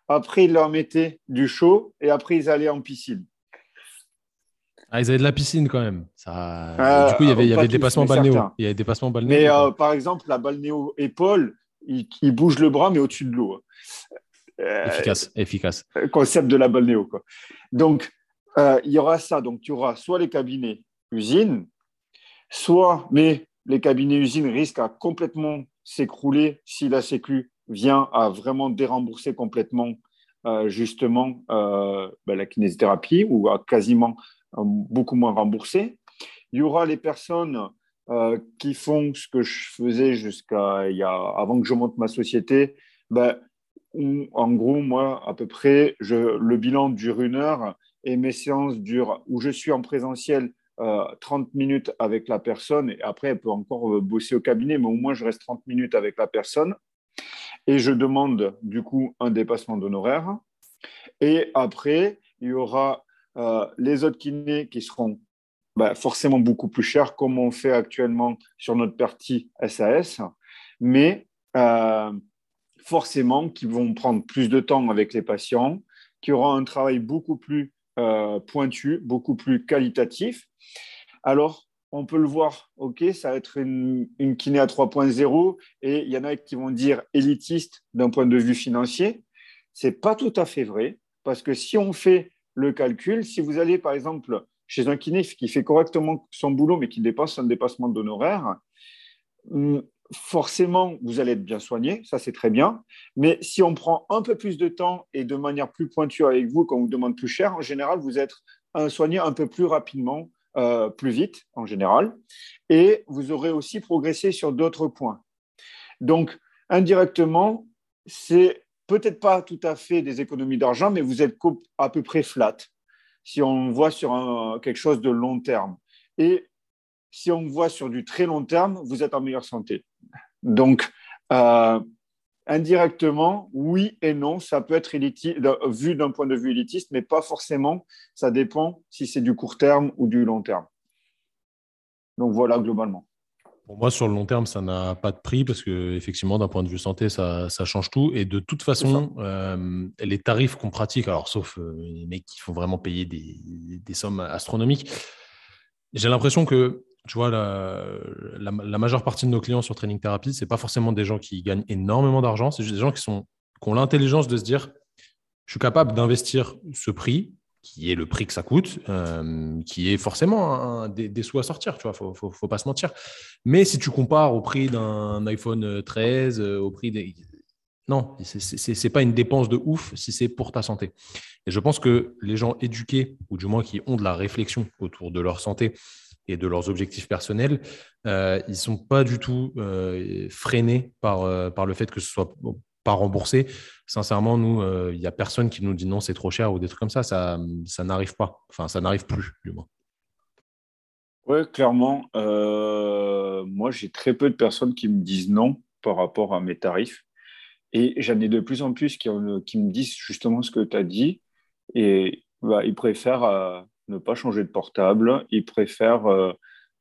B: Après, il leur mettait du chaud et après, ils allaient en piscine.
A: Ah, ils avaient de la piscine quand même. Ça... du coup, il y avait, il y avait des dépassements balnéo. Il y avait des dépassements balnéo.
B: Mais euh, par exemple, la balnéo épaule, il, bouge le bras, mais au-dessus de l'eau.
A: Euh, efficace, efficace.
B: Concept de la balnéo. Quoi. Donc, euh, il y aura ça. Donc, tu auras soit les cabinets usines, soit, mais les cabinets usines risquent à complètement s'écrouler si la Sécu vient à vraiment dérembourser complètement euh, justement ben, la kinésithérapie ou à quasiment beaucoup moins rembourser. Il y aura les personnes qui font ce que je faisais jusqu'à avant que je monte ma société, ben, en gros, moi, à peu près, le bilan dure une heure et mes séances durent, où je suis en présentiel 30 euh, minutes avec la personne et après, elle peut encore euh, bosser au cabinet, mais au moins, je reste 30 minutes avec la personne. Et je demande du coup un dépassement d'honoraires. Et après, il y aura euh, les autres kinés qui seront bah, forcément beaucoup plus chers, comme on fait actuellement sur notre partie SAS. Mais forcément qui vont prendre plus de temps avec les patients, qui auront un travail beaucoup plus euh, pointu, beaucoup plus qualitatif. Alors, on peut le voir, OK, ça va être une, une kiné à 3.0 et il y en a qui vont dire élitiste d'un point de vue financier. Ce n'est pas tout à fait vrai parce que si on fait le calcul, si vous allez par exemple chez un kiné qui fait correctement son boulot mais qui dépasse un dépassement d'honoraires, hum, forcément, vous allez être bien soigné, ça c'est très bien. Mais si on prend un peu plus de temps et de manière plus pointue avec vous, quand on vous demande plus cher, en général, vous êtes soigné un peu plus rapidement, euh, plus vite en général. Et vous aurez aussi progressé sur d'autres points. Donc, indirectement, c'est peut-être pas tout à fait des économies d'argent, mais vous êtes à peu près flat si on voit sur quelque chose de long terme. Et si on voit sur du très long terme, vous êtes en meilleure santé. Donc, euh, indirectement, oui et non, ça peut être vu d'un point de vue élitiste, mais pas forcément. Ça dépend si c'est du court terme ou du long terme. Donc voilà, globalement.
A: Pour moi, sur le long terme, ça n'a pas de prix parce que effectivement, d'un point de vue santé, ça, change tout. Et de toute façon, euh, les tarifs qu'on pratique, alors sauf euh, les mecs qui font vraiment payer des, des sommes astronomiques, j'ai l'impression que tu vois, la, majeure partie de nos clients sur Training Therapy, ce n'est pas forcément des gens qui gagnent énormément d'argent, c'est juste des gens qui, sont, qui ont l'intelligence de se dire je suis capable d'investir ce prix, qui est le prix que ça coûte, euh, qui est forcément des, sous à sortir, tu vois, faut, faut, faut, pas se mentir. Mais si tu compares au prix d'un iPhone 13, euh, au prix des. Non, ce n'est pas une dépense de ouf si c'est pour ta santé. Et je pense que les gens éduqués, ou du moins qui ont de la réflexion autour de leur santé, et de leurs objectifs personnels, euh, ils ne sont pas du tout euh, freinés par, euh, par le fait que ce soit pas remboursé. Sincèrement, nous, il n'y a personne qui nous dit non, c'est trop cher ou des trucs comme ça. Ça, ça n'arrive pas. Enfin, ça n'arrive plus, du moins.
B: Oui, clairement. moi, j'ai très peu de personnes qui me disent non par rapport à mes tarifs. Et j'en ai de plus en plus qui, qui, me disent justement ce que tu as dit. Et bah, ils préfèrent ne pas changer de portable. Ils préfèrent, euh,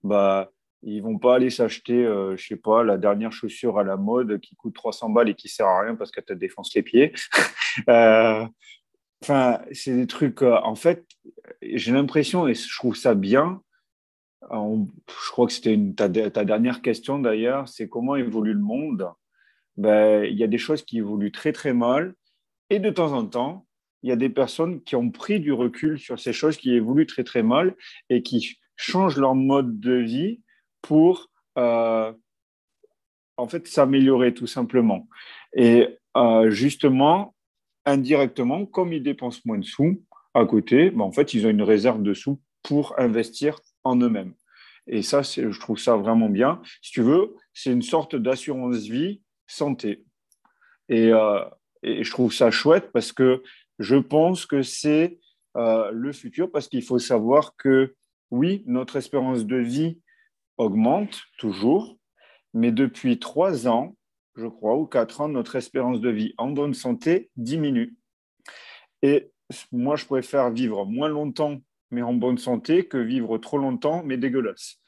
B: bah, ils vont pas aller s'acheter, euh, je sais pas, la dernière chaussure à la mode qui coûte 300 balles et qui sert à rien parce qu'elle te défonce les pieds. Euh, enfin, c'est des trucs. en fait, j'ai l'impression et je trouve ça bien. je crois que c'était ta, ta, dernière question d'ailleurs, c'est comment évolue le monde? Ben, il y a des choses qui évoluent très très mal et de temps en temps, il y a des personnes qui ont pris du recul sur ces choses qui évoluent très très mal et qui changent leur mode de vie pour euh, en fait s'améliorer tout simplement. Et euh, justement, indirectement, comme ils dépensent moins de sous à côté, ben, en fait, ils ont une réserve de sous pour investir en eux-mêmes. Et ça, je trouve ça vraiment bien. Si tu veux, c'est une sorte d'assurance vie santé. Et, euh, et, je trouve ça chouette parce que je pense que c'est le futur parce qu'il faut savoir que oui, notre espérance de vie augmente toujours, mais depuis trois ans, je crois, ou quatre ans, notre espérance de vie en bonne santé diminue. Et moi, je préfère vivre moins longtemps, mais en bonne santé, que vivre trop longtemps, mais dégueulasse.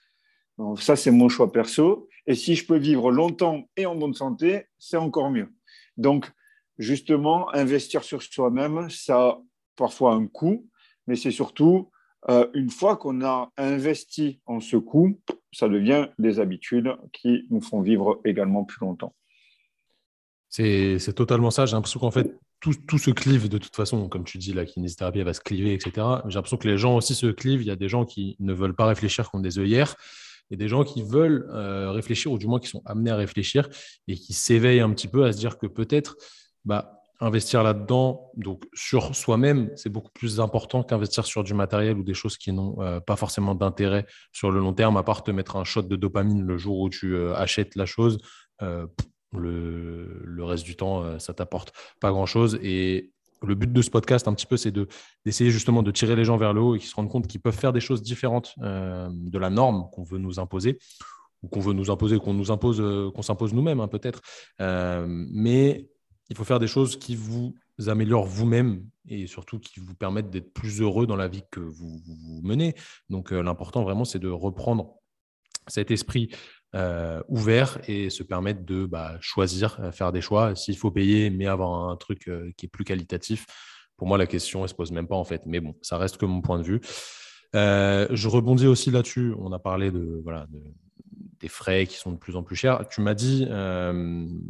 B: Donc, ça, c'est mon choix perso. Et si je peux vivre longtemps et en bonne santé, c'est encore mieux. Donc, justement, investir sur soi-même, ça a parfois un coût, mais c'est surtout, euh, une fois qu'on a investi en ce coût, ça devient des habitudes qui nous font vivre également plus longtemps.
A: C'est totalement ça. J'ai l'impression qu'en fait, tout, tout, se clive de toute façon. Comme tu dis, la kinésithérapie elle va se cliver, etc. J'ai l'impression que les gens aussi se clivent. Il y a des gens qui ne veulent pas réfléchir comme des œillères et des gens qui veulent euh, réfléchir, ou du moins qui sont amenés à réfléchir et qui s'éveillent un petit peu à se dire que peut-être bah, investir là-dedans, donc sur soi-même, c'est beaucoup plus important qu'investir sur du matériel ou des choses qui n'ont euh, pas forcément d'intérêt sur le long terme, à part te mettre un shot de dopamine le jour où tu euh, achètes la chose. Le, le, reste du temps, ça t'apporte pas grand-chose. Et le but de ce podcast, un petit peu, c'est d'essayer justement de tirer les gens vers le haut et qu'ils se rendent compte qu'ils peuvent faire des choses différentes euh, de la norme qu'on veut nous imposer ou qu'on veut nous imposer, qu'on nous impose, euh, qu'on s'impose nous-mêmes hein, peut-être. Euh, mais il faut faire des choses qui vous améliorent vous-même et surtout qui vous permettent d'être plus heureux dans la vie que vous, menez. Donc l'important vraiment, c'est de reprendre cet esprit euh, ouvert et se permettre de bah, choisir, euh, faire des choix. S'il faut payer, mais avoir un truc euh, qui est plus qualitatif, pour moi, la question ne se pose même pas en fait. Mais bon, ça reste que mon point de vue. je rebondis aussi là-dessus. On a parlé de, voilà, des frais qui sont de plus en plus chers. Tu m'as dit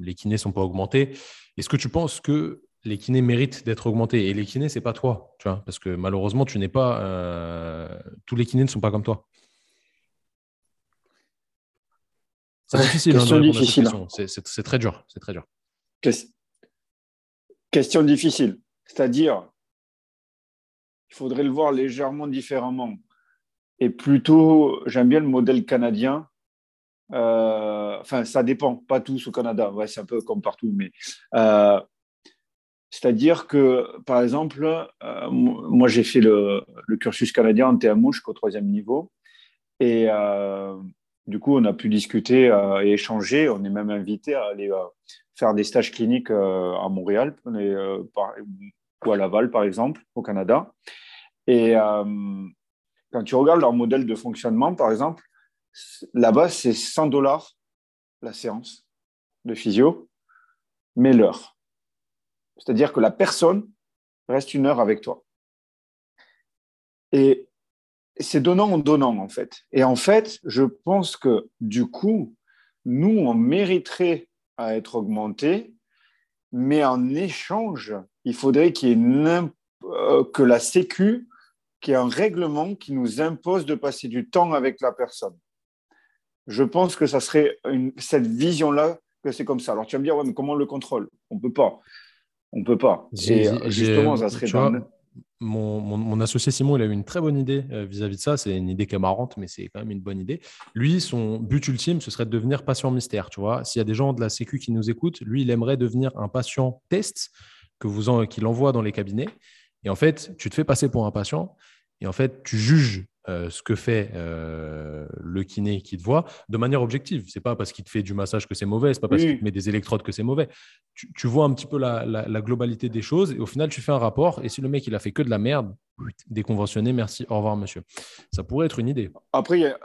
A: les kinés ne sont pas augmentés. Est-ce que tu penses que les kinés méritent d'être augmentés? Et les kinés, c'est pas toi, tu vois, parce que malheureusement, tu n'es pas. tous les kinés ne sont pas comme toi. C'est difficile. Question difficile. C'est très dur. C'est très dur.
B: Question difficile. C'est-à-dire, il faudrait le voir légèrement différemment. Et plutôt, j'aime bien le modèle canadien. Euh, enfin, ça dépend, pas tous au Canada. Ouais, c'est un peu comme partout, mais euh, c'est-à-dire que, par exemple, euh, moi j'ai fait le, cursus canadien en TMO jusqu'au troisième niveau, et du coup, on a pu discuter et échanger. On est même invité à aller faire des stages cliniques à Montréal ou à Laval, par exemple, au Canada. Et quand tu regardes leur modèle de fonctionnement, par exemple, là-bas, c'est 100 dollars la séance de physio, mais l'heure. C'est-à-dire que la personne reste une heure avec toi. Et c'est donnant en donnant, en fait. Et en fait, je pense que du coup, nous, on mériterait à être augmenté, mais en échange, il faudrait qu'il y ait euh, que la Sécu, qu'il y ait un règlement qui nous impose de passer du temps avec la personne. Je pense que ça serait cette vision-là que c'est comme ça. Alors tu vas me dire, ouais, mais comment on le contrôle? On ne peut pas. On ne peut pas. Et justement, ça serait
A: mon, associé Simon, il a eu une très bonne idée euh, vis-à-vis de ça. C'est une idée qui est marrante, mais c'est quand même une bonne idée. Lui, son but ultime, ce serait de devenir patient mystère. Tu vois, s'il y a des gens de la Sécu qui nous écoutent, lui, il aimerait devenir un patient test que vous qu'il envoie dans les cabinets. Et en fait, tu te fais passer pour un patient et en fait, tu juges euh, ce que fait euh, le kiné qui te voit de manière objective. C'est pas parce qu'il te fait du massage que c'est mauvais, c'est pas parce qu'il te met des électrodes que c'est mauvais. Tu, vois un petit peu la, globalité des choses et au final, tu fais un rapport. Et si le mec il a fait que de la merde, déconventionné, merci, au revoir monsieur. Ça pourrait être une idée.
B: Après,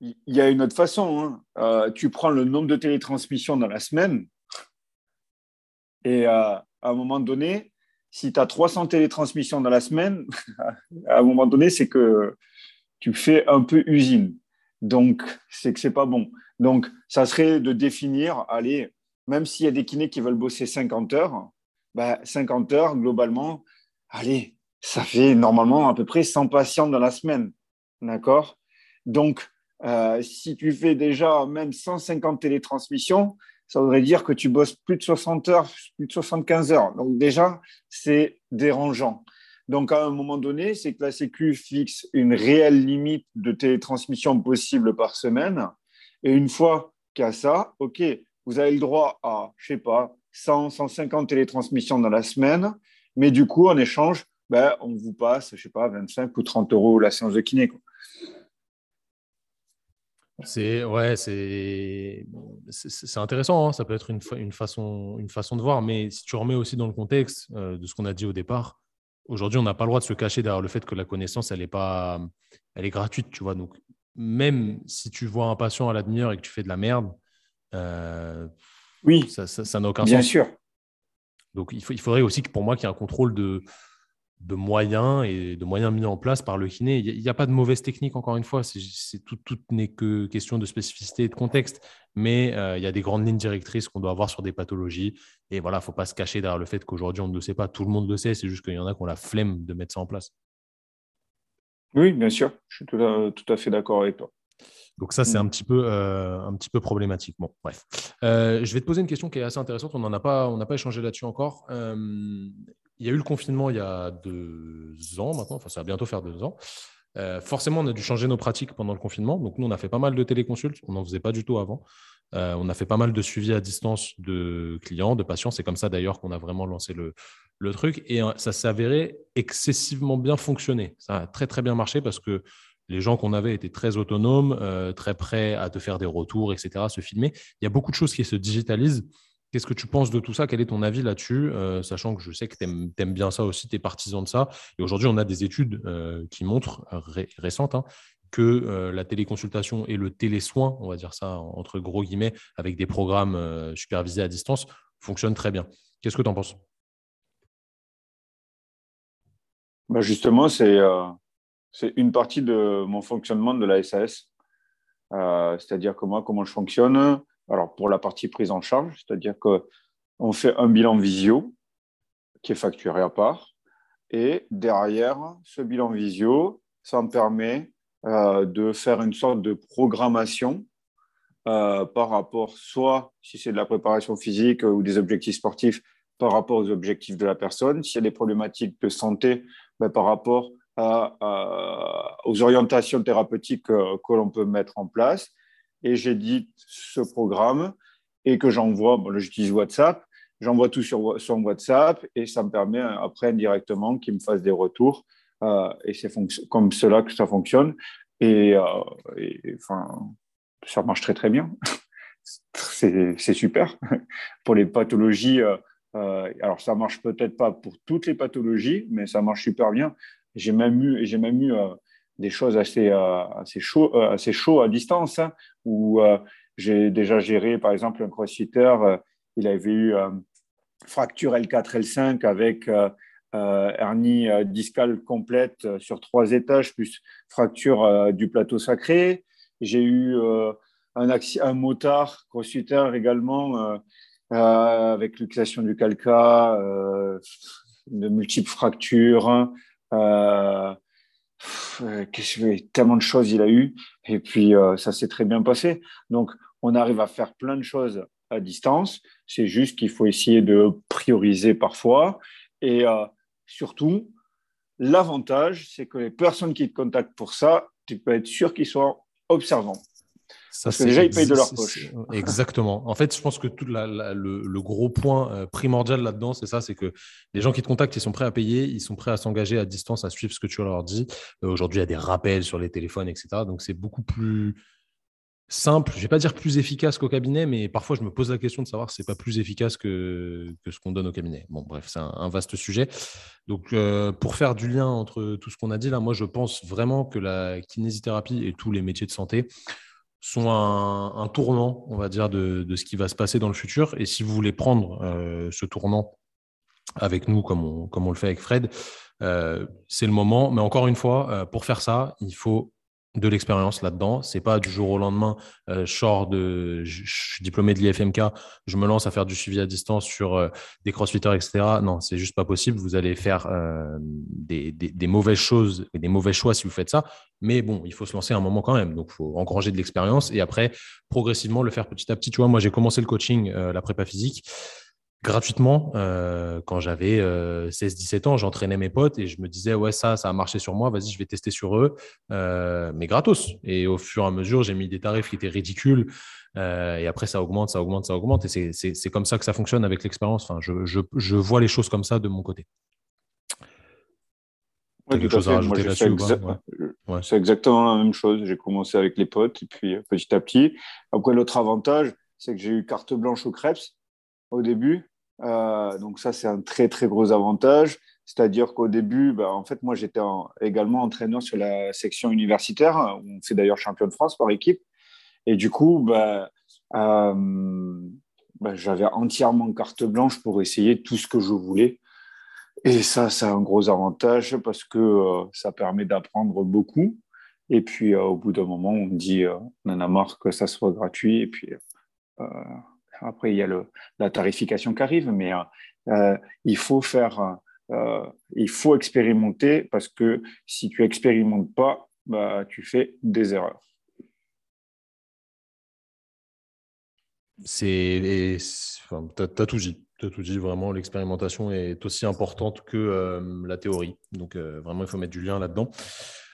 B: il y, a une autre façon. Hein. Euh, tu prends le nombre de télétransmissions dans la semaine et à un moment donné, si tu as 300 télétransmissions dans la semaine, à un moment donné, c'est que tu fais un peu usine. Donc, c'est que c'est pas bon. Donc, ça serait de définir, allez, même s'il y a des kinés qui veulent bosser 50 heures, 50 bah, heures, globalement, allez, ça fait normalement à peu près 100 patients dans la semaine. D'accord? Donc, euh, si tu fais déjà même 150 télétransmissions, ça voudrait dire que tu bosses plus de 60 heures, plus de 75 heures. Donc, déjà, c'est dérangeant. Donc, à un moment donné, c'est que la Sécu fixe une réelle limite de télétransmission possible par semaine. Et une fois a ça, OK, vous avez le droit à, je sais pas, 100, 150 télétransmissions dans la semaine. Mais du coup, en échange, ben, on vous passe, je sais pas, 25 ou 30 euros la séance de kiné.
A: C'est ouais, c'est c'est intéressant. Hein. Ça peut être une, une, façon, une façon de voir, mais si tu remets aussi dans le contexte euh, de ce qu'on a dit au départ, aujourd'hui, on n'a pas le droit de se cacher derrière le fait que la connaissance, elle est pas, elle est gratuite, tu vois. Donc, même si tu vois un patient à la demi-heure et que tu fais de la merde, euh,
B: oui,
A: ça n'a aucun
B: sens.
A: Bien
B: sûr.
A: Donc, il, faut, il faudrait aussi que pour moi qu'il y ait un contrôle de, de moyens et de moyens mis en place par le kiné. Il n'y a, pas de mauvaise technique, encore une fois. C'est, tout, n'est que question de spécificité et de contexte. Mais euh, il y a des grandes lignes directrices qu'on doit avoir sur des pathologies. Et voilà, il ne faut pas se cacher derrière le fait qu'aujourd'hui, on ne le sait pas. Tout le monde le sait. C'est juste qu'il y en a qui ont la flemme de mettre ça en place.
B: Oui, bien sûr. Je suis tout à, fait d'accord avec toi.
A: Donc ça, c'est un, petit peu, euh, un petit peu problématique. Bon, bref. Euh, je vais te poser une question qui est assez intéressante. On n'a pas, on pas échangé là-dessus encore il y a eu le confinement il y a deux ans maintenant, enfin ça va bientôt faire deux ans. Euh, forcément, on a dû changer nos pratiques pendant le confinement. Donc, nous, on a fait pas mal de téléconsultes. On n'en faisait pas du tout avant. Euh, on a fait pas mal de suivi à distance de clients, de patients. C'est comme ça d'ailleurs qu'on a vraiment lancé le, truc. Et euh, ça s'est avéré excessivement bien fonctionner. Ça a très, très bien marché parce que les gens qu'on avait étaient très autonomes, très prêts à te faire des retours, etc., se filmer. Il y a beaucoup de choses qui se digitalisent. Qu'est-ce que tu penses de tout ça? Quel est ton avis là-dessus? Euh, Sachant que je sais que tu aimes, bien ça aussi, tu es partisan de ça. Et aujourd'hui, on a des études euh, qui montrent, récentes, hein, que euh, la téléconsultation et le télésoin, on va dire ça entre gros guillemets, avec des programmes supervisés à distance, fonctionnent très bien. Qu'est-ce que tu en penses?
B: Bah Justement, c'est une partie de mon fonctionnement de la SAS. C'est-à-dire que moi, comment je fonctionne? Alors, pour la partie prise en charge, c'est-à-dire qu'on fait un bilan visio qui est facturé à part. Et derrière ce bilan visio, ça me permet euh, de faire une sorte de programmation euh, par rapport, soit si c'est de la préparation physique ou des objectifs sportifs, par rapport aux objectifs de la personne. S'il y a des problématiques de santé, ben, par rapport aux orientations thérapeutiques euh, que l'on peut mettre en place et j'édite ce programme et que j'envoie, bon, j'utilise WhatsApp, j'envoie tout sur, sur WhatsApp et ça me permet après indirectement qu'il me fasse des retours. Euh, et c'est comme cela que ça fonctionne. Et, euh, enfin, ça marche très très bien. c'est super. pour les pathologies, euh, alors ça marche peut-être pas pour toutes les pathologies, mais ça marche super bien. J'ai même eu, des choses assez, euh, assez, chaud, euh, assez chaud à distance, hein, où j'ai déjà géré, par exemple, un crossfitter, il avait eu fracture L4, L5 avec hernie discale complète sur trois étages, plus fracture du plateau sacré. J'ai eu un, motard crossfitter également avec luxation du calca, de multiples fractures. Hein, tellement de choses il a eu et puis euh, ça s'est très bien passé. Donc on arrive à faire plein de choses à distance. C'est juste qu'il faut essayer de prioriser parfois et euh, surtout l'avantage c'est que les personnes qui te contactent pour ça, tu peux être sûr qu'ils soient observants. Ça, Parce que déjà, ils payent de leur poche.
A: Exactement. En fait, je pense que tout le, gros point euh, primordial là-dedans, c'est ça, c'est que les gens qui te contactent, ils sont prêts à payer, ils sont prêts à s'engager à distance, à suivre ce que tu leur dis. Euh, aujourd'hui, il y a des rappels sur les téléphones, etc. Donc, c'est beaucoup plus simple. Je ne vais pas dire plus efficace qu'au cabinet, mais parfois, je me pose la question de savoir si ce n'est pas plus efficace que, ce qu'on donne au cabinet. Bon, bref, c'est un, vaste sujet. Donc, euh, pour faire du lien entre tout ce qu'on a dit là, moi, je pense vraiment que la kinésithérapie et tous les métiers de santé sont un, tournant, on va dire, de, ce qui va se passer dans le futur. Et si vous voulez prendre euh, ce tournant avec nous, comme on, comme on le fait avec Fred, euh, c'est le moment. Mais encore une fois, pour faire ça, il faut de l'expérience là-dedans. C'est pas du jour au lendemain, euh, je de, je, suis diplômé de l'IFMK, je me lance à faire du suivi à distance sur euh, des crossfitters, etc. Non, c'est juste pas possible. Vous allez faire euh, des, des, mauvaises choses et des mauvais choix si vous faites ça. Mais bon, il faut se lancer un moment quand même. Donc, faut engranger de l'expérience et après, progressivement, le faire petit à petit. Tu vois, moi, j'ai commencé le coaching, la prépa physique gratuitement euh, quand j'avais 16-17 euh, ans. J'entraînais mes potes et je me disais, ouais, ça, ça a marché sur moi, vas-y, je vais tester sur eux, euh, mais gratos. Et au fur et à mesure, j'ai mis des tarifs qui étaient ridicules. et après, ça augmente, ça augmente, ça augmente. Et c'est comme ça que ça fonctionne avec l'expérience. Enfin, je, je, je, vois les choses comme ça de mon côté.
B: quelque chose à rajouter là-dessus C'est exactement la même chose. J'ai commencé avec les potes et puis petit à petit. Après, l'autre avantage, c'est que j'ai eu carte blanche au Krebs au début. Donc ça, c'est un très, très gros avantage. C'est-à-dire qu'au début, bah, en fait, moi, j'étais également entraîneur sur la section universitaire. On fait d'ailleurs champion de France par équipe. Et du coup, bah, euh, bah, j'avais entièrement carte blanche pour essayer tout ce que je voulais. Et ça, c'est un gros avantage parce que euh, ça permet d'apprendre beaucoup. Et puis, euh, au bout d'un moment, on dit, on en a marre que ça soit gratuit. Et puis, après, il y a la tarification qui arrive. Mais il faut faire euh, il faut expérimenter parce que si tu expérimentes pas, bah, tu fais des erreurs.
A: C'est, enfin, tu as, tout dit. As tout dit vraiment. L'expérimentation est aussi importante que euh, la théorie. Donc euh, vraiment, il faut mettre du lien là-dedans.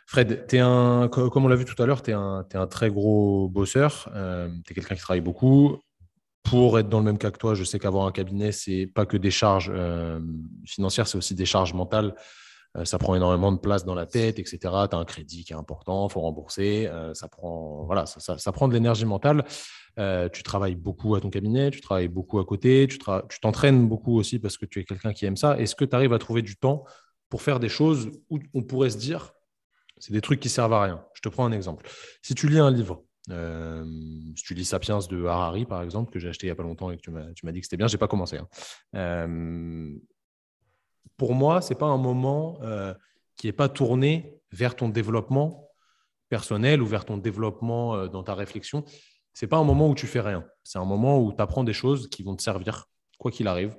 A: Fred, es un, comme on l'a vu tout à l'heure, tu es, un très gros bosseur. tu es quelqu'un qui travaille beaucoup pour être dans le même cas que toi, je sais qu'avoir un cabinet, c'est pas que des charges euh, financières, c'est aussi des charges mentales. Euh, ça prend énormément de place dans la tête, etc. Tu as un crédit qui est important, il faut rembourser. Euh, ça, prend, voilà, ça, ça, prend de l'énergie mentale. tu travailles beaucoup à ton cabinet, tu travailles beaucoup à côté, tu t'entraînes beaucoup aussi parce que tu es quelqu'un qui aime ça. Est-ce que tu arrives à trouver du temps pour faire des choses où on pourrait se dire, c'est des trucs qui servent à rien? Je te prends un exemple. Si tu lis un livre, euh, si tu lis Sapiens de Harari, par exemple, que j'ai acheté il n'y a pas longtemps et que tu m'as dit que c'était bien, je n'ai pas commencé. Hein. Euh, pour moi, ce n'est pas un moment euh, qui n'est pas tourné vers ton développement personnel ou vers ton développement dans ta réflexion. Ce n'est pas un moment où tu fais rien. C'est un moment où tu apprends des choses qui vont te servir, quoi qu'il arrive.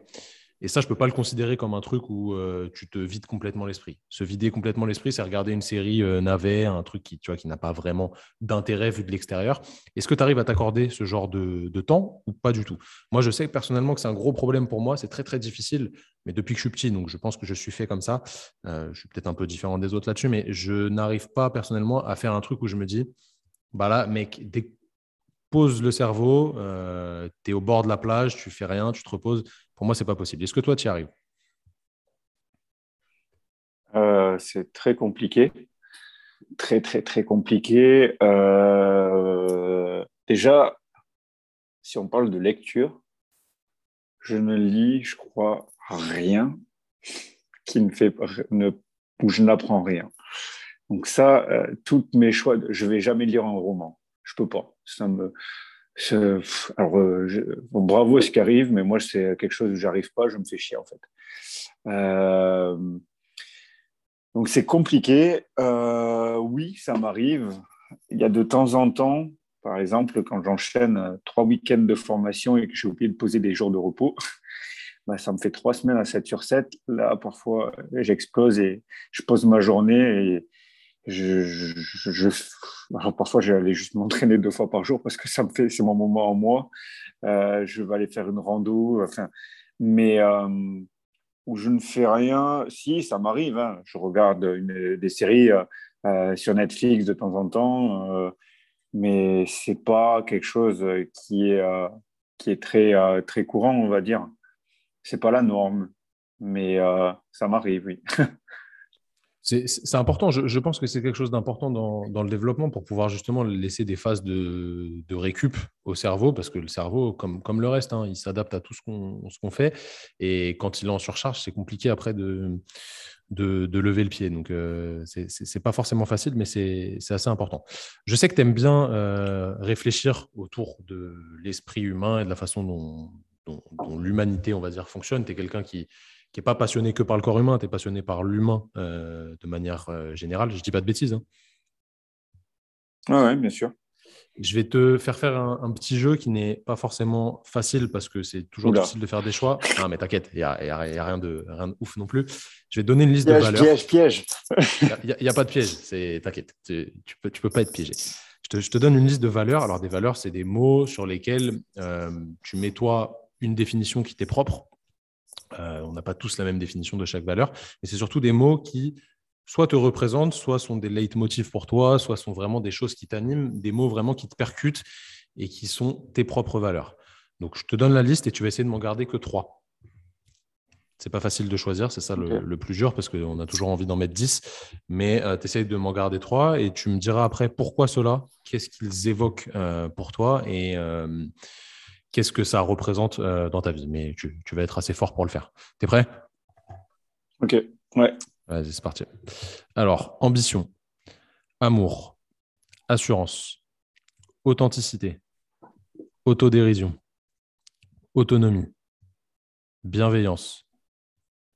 A: Et ça, je ne peux pas le considérer comme un truc où euh, tu te vides complètement l'esprit. Se vider complètement l'esprit, c'est regarder une série euh, navet, un truc qui, qui n'a pas vraiment d'intérêt vu de l'extérieur. Est-ce que tu arrives à t'accorder ce genre de, temps ou pas du tout? Moi, je sais personnellement que c'est un gros problème pour moi. C'est très, très difficile. Mais depuis que je suis petit, donc je pense que je suis fait comme ça. Euh, je suis peut-être un peu différent des autres là-dessus, mais je n'arrive pas personnellement à faire un truc où je me dis, bah là, mec, pose le cerveau, tu es au bord de la plage, tu fais rien, tu te reposes. Pour moi, ce n'est pas possible. Est-ce que toi, tu y arrives
B: euh, C'est très compliqué. Très, très, très compliqué. Euh, déjà, si on parle de lecture, je ne lis, je crois, rien qui me fait ne, où je n'apprends rien. Donc ça, euh, toutes mes choix, je vais jamais lire un roman. Je peux pas. Ça me, alors, euh, bravo à ce qui arrive, mais moi, c'est quelque chose où j'arrive pas, je me fais chier en fait. Euh, donc, c'est compliqué. Euh, oui, ça m'arrive. Il y a de temps en temps, par exemple, quand j'enchaîne trois week-ends de formation et que j'ai oublié de poser des jours de repos, bah, ça me fait trois semaines à 7 sur 7. Là, parfois, j'explose et je pose ma journée et je, je, parfois, je vais aller juste m'entraîner deux fois par jour parce que ça me fait, c'est mon moment en moi. Euh, je vais aller faire une rando, enfin, mais euh, où je ne fais rien. Si, ça m'arrive. Hein. Je regarde une, des séries euh, sur Netflix de temps en temps, mais c'est pas quelque chose qui est qui est très très courant, on va dire. C'est pas la norme, mais ça m'arrive, oui.
A: C'est important. Je, pense que c'est quelque chose d'important dans, le développement pour pouvoir justement laisser des phases de, récup au cerveau, parce que le cerveau, comme, comme le reste, hein, il s'adapte à tout ce qu'on fait. Et quand il est en surcharge, c'est compliqué après de, de, lever le pied. Donc, euh, ce n'est pas forcément facile, mais c'est assez important. Je sais que tu aimes bien euh, réfléchir autour de l'esprit humain et de la façon dont, dont l'humanité, on va dire, fonctionne. Tu es quelqu'un qui qui n'est pas passionné que par le corps humain, tu es passionné par l'humain euh, de manière euh, générale. Je ne dis pas de bêtises. Hein.
B: oui, bien sûr.
A: Je vais te faire faire un, petit jeu qui n'est pas forcément facile parce que c'est toujours difficile de faire des choix. Non, mais t'inquiète, il n'y a, rien, de, rien ouf non plus. Je vais te donner une liste
B: de
A: valeurs.
B: Piège, piège.
A: Il n'y a, pas de piège, t'inquiète, tu ne peux, tu peux pas être piégé. Je te, donne une liste de valeurs. Alors, des valeurs, c'est des mots sur lesquels euh, tu mets toi une définition qui t'est propre euh, on n'a pas tous la même définition de chaque valeur, mais c'est surtout des mots qui soit te représentent, soit sont des leitmotifs pour toi, soit sont vraiment des choses qui t'animent, des mots vraiment qui te percutent et qui sont tes propres valeurs. Donc, je te donne la liste et tu vas essayer de m'en garder que trois. C'est pas facile de choisir, c'est ça le, plus dur parce qu'on a toujours envie d'en mettre 10. Mais tu essayes de m'en garder trois et tu me diras après pourquoi cela, qu'est-ce qu'ils évoquent pour toi et qu'est-ce que ça représente dans ta vie. Mais tu, tu, vas être assez fort pour le faire. Tu es prêt?
B: Ok, ouais.
A: Vas-y, c'est parti. Alors, ambition, amour, assurance, authenticité, autodérision, autonomie, bienveillance,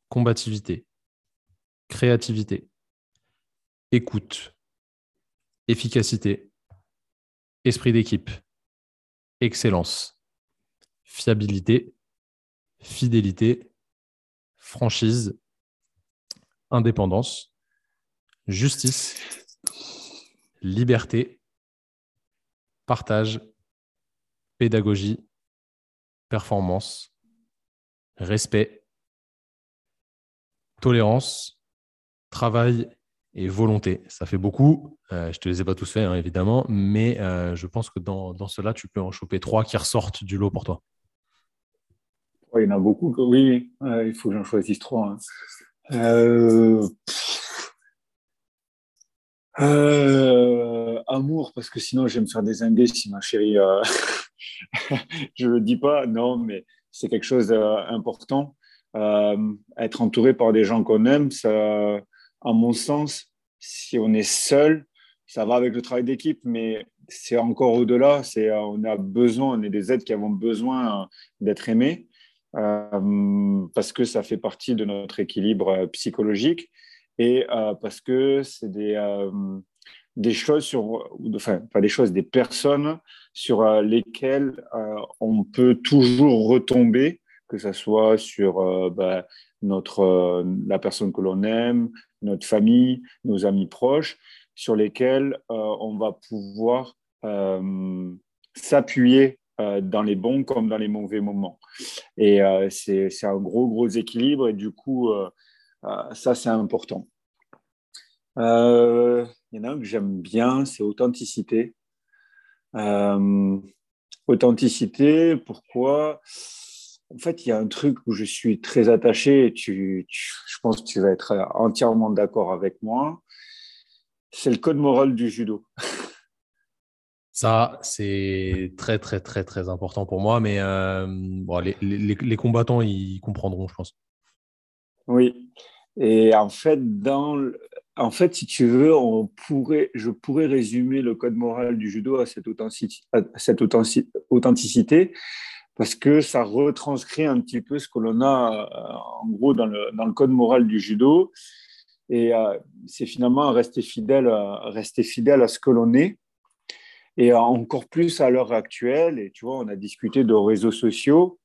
A: combativité, créativité, écoute, efficacité, esprit d'équipe, excellence, fiabilité, fidélité, franchise, indépendance, justice, liberté, partage, pédagogie, performance, respect, tolérance, travail et volonté. Ça fait beaucoup. Euh, je ne te les ai pas tous faits, hein, évidemment, mais euh, je pense que dans, dans cela, tu peux en choper trois qui ressortent du lot pour toi.
B: Il y en a beaucoup. Oui, il faut que j'en choisisse trois. Hein. Euh, euh, amour, parce que sinon je vais me faire désinguer si ma chérie. Euh, je le dis pas, non, mais c'est quelque chose d'important. être entouré par des gens qu'on aime, ça, à mon sens, si on est seul, ça va avec le travail d'équipe, mais c'est encore au-delà. C'est, on a besoin, on est des êtres qui avons besoin d'être aimés. Euh, parce que ça fait partie de notre équilibre euh, psychologique et euh, parce que c'est des, des choses sur, enfin, des choses, des personnes sur lesquelles on peut toujours retomber, que ce soit sur bah, notre, la personne que l'on aime, notre famille, nos amis proches, sur lesquels on va pouvoir s'appuyer euh, dans les bons comme dans les mauvais moments. Et euh, c'est un gros, gros équilibre. Et du coup, euh, ça, c'est important. Il y en a un que j'aime bien, c'est authenticité. authenticité, pourquoi? En fait, il y a un truc où je suis très attaché, et tu, je pense que tu vas être entièrement d'accord avec moi. C'est le code moral du judo.
A: Ça, c'est très, très, très, très important pour moi. Mais euh, bon, les, les, combattants, ils comprendront, je pense.
B: Oui. Et en fait, dans, en fait, si tu veux, on pourrait, je pourrais résumer le code moral du judo à cette authenticité, cette authenticité parce que ça retranscrit un petit peu ce que l'on a euh, en gros dans le, dans le, code moral du judo. Et euh, c'est finalement rester fidèle, rester fidèle à ce que l'on est et encore plus à l'heure actuelle. Et tu vois, on a discuté de réseaux sociaux.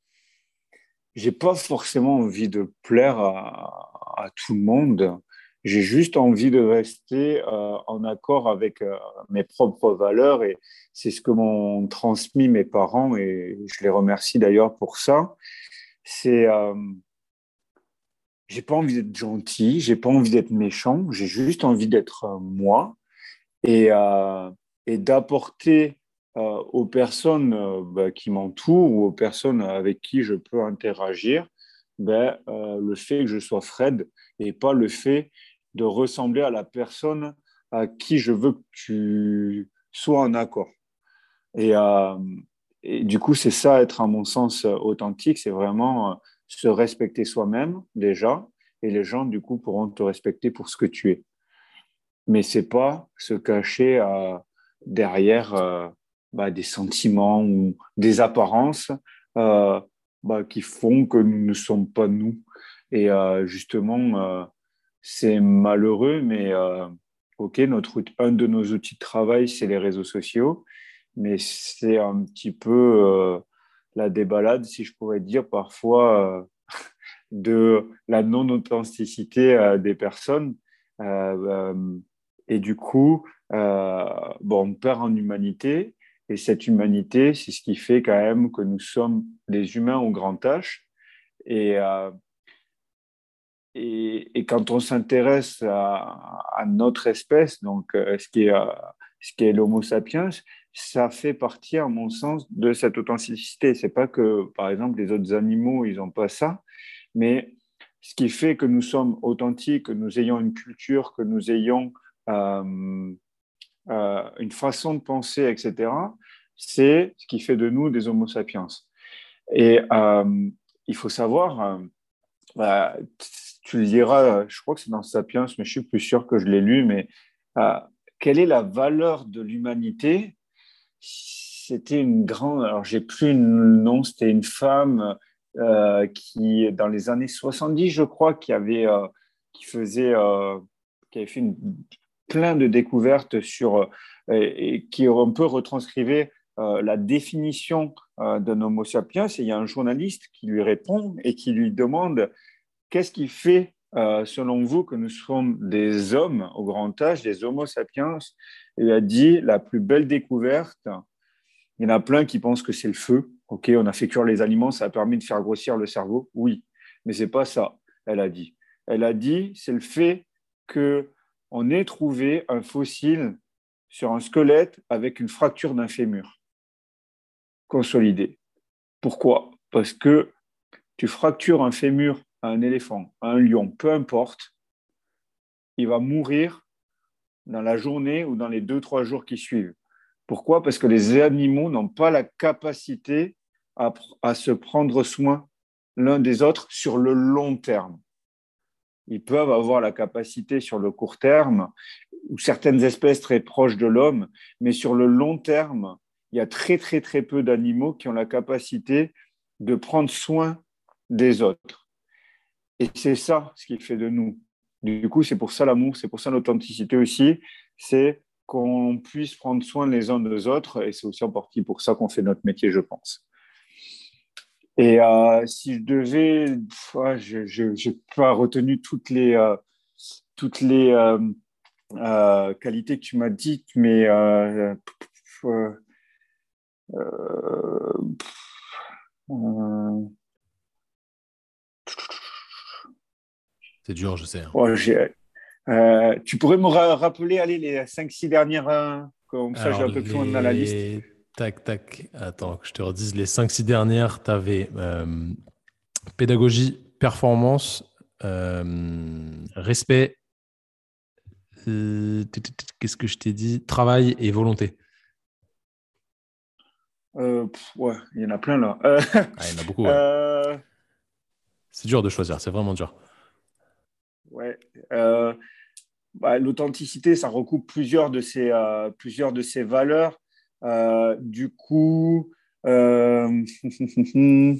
B: J'ai pas forcément envie de plaire à, tout le monde. J'ai juste envie de rester euh, en accord avec euh, mes propres valeurs et c'est ce que m'ont transmis mes parents et je les remercie d'ailleurs pour ça. C'est euh, j'ai pas envie d'être gentil, j'ai pas envie d'être méchant, j'ai juste envie d'être euh, moi et et d'apporter euh, aux personnes euh, bah, qui m'entourent ou aux personnes avec qui je peux interagir ben, euh, le fait que je sois Fred et pas le fait de ressembler à la personne à qui je veux que tu sois en accord. Et, du coup, c'est ça, être à mon sens authentique, c'est vraiment se respecter soi-même déjà, et les gens, du coup, pourront te respecter pour ce que tu es. Mais c'est pas se cacher à derrière euh, bah, des sentiments ou des apparences euh, bah, qui font que nous ne sommes pas nous. Et euh, justement, c'est malheureux, mais OK, notre, un de nos outils de travail, c'est les réseaux sociaux, mais c'est un petit peu la débalade, si je pourrais dire, parfois de la non-authenticité des personnes. et du coup, euh, bon, on perd en humanité. Et cette humanité, c'est ce qui fait quand même que nous sommes des humains au grand H. Et, euh, et, quand on s'intéresse à, notre espèce, donc euh, ce qui est, ce est l'Homo sapiens, ça fait partie, à mon sens, de cette authenticité. C'est pas que, par exemple, les autres animaux, ils n'ont pas ça, mais ce qui fait que nous sommes authentiques, que nous ayons une culture, que nous ayons euh, une façon de penser, etc., c'est ce qui fait de nous des Homo sapiens. Et euh, il faut savoir, bah, tu le diras, je crois que c'est dans Sapiens, mais je suis plus sûr que je l'ai lu, mais quelle est la valeur de l'humanité? C'était une grande, alors j'ai plus le nom, c'était une femme euh, qui, dans les années 70, je crois, qui avait, euh, qui faisait, euh, qui avait fait plein de découvertes sur, et, qui on peut retranscrire la définition d'un Homo sapiens. Et il y a un journaliste qui lui répond et qui lui demande qu'est-ce qui fait selon vous, que nous sommes des hommes au grand âge, des Homo sapiens? Il a dit la plus belle découverte. Il y en a plein qui pensent que c'est le feu. OK, on a fait cuire les aliments, ça a permis de faire grossir le cerveau. Oui, mais c'est pas ça, elle a dit. Elle a dit, c'est le fait qu'on ait trouvé un fossile sur un squelette avec une fracture d'un fémur consolidé. Pourquoi? Parce que tu fractures un fémur à un éléphant, à un lion, peu importe, il va mourir dans la journée ou dans les deux, trois jours qui suivent. Pourquoi? Parce que les animaux n'ont pas la capacité à, se prendre soin l'un des autres sur le long terme. Ils peuvent avoir la capacité sur le court terme, ou certaines espèces très proches de l'homme, mais sur le long terme, il y a très très très peu d'animaux qui ont la capacité de prendre soin des autres. Et c'est ça ce qui fait de nous. Du coup, c'est pour ça l'amour, c'est pour ça l'authenticité aussi, c'est qu'on puisse prendre soin les uns des autres, et c'est aussi en partie pour ça qu'on fait notre métier, je pense. Et euh, si je devais, je n'ai pas retenu toutes les, euh, toutes les euh, qualités que tu m'as dites, mais
A: c'est dur, je sais. Hein.
B: tu pourrais me rappeler allez, les 5-6 dernières, comme ça j'ai un peu plus loin dans la liste.
A: Tac, tac. Attends, que je te redise les 5-6 dernières. Tu avais euh, pédagogie, performance, euh, respect. Euh, qu'est-ce que je t'ai dit? Travail et volonté.
B: ouais, il y en a plein là.
A: Ah, il y en a beaucoup. C'est dur de choisir, c'est vraiment dur.
B: Ouais. Bah, l'authenticité, ça recoupe plusieurs de ces, plusieurs de ces valeurs. Euh, du coup, euh,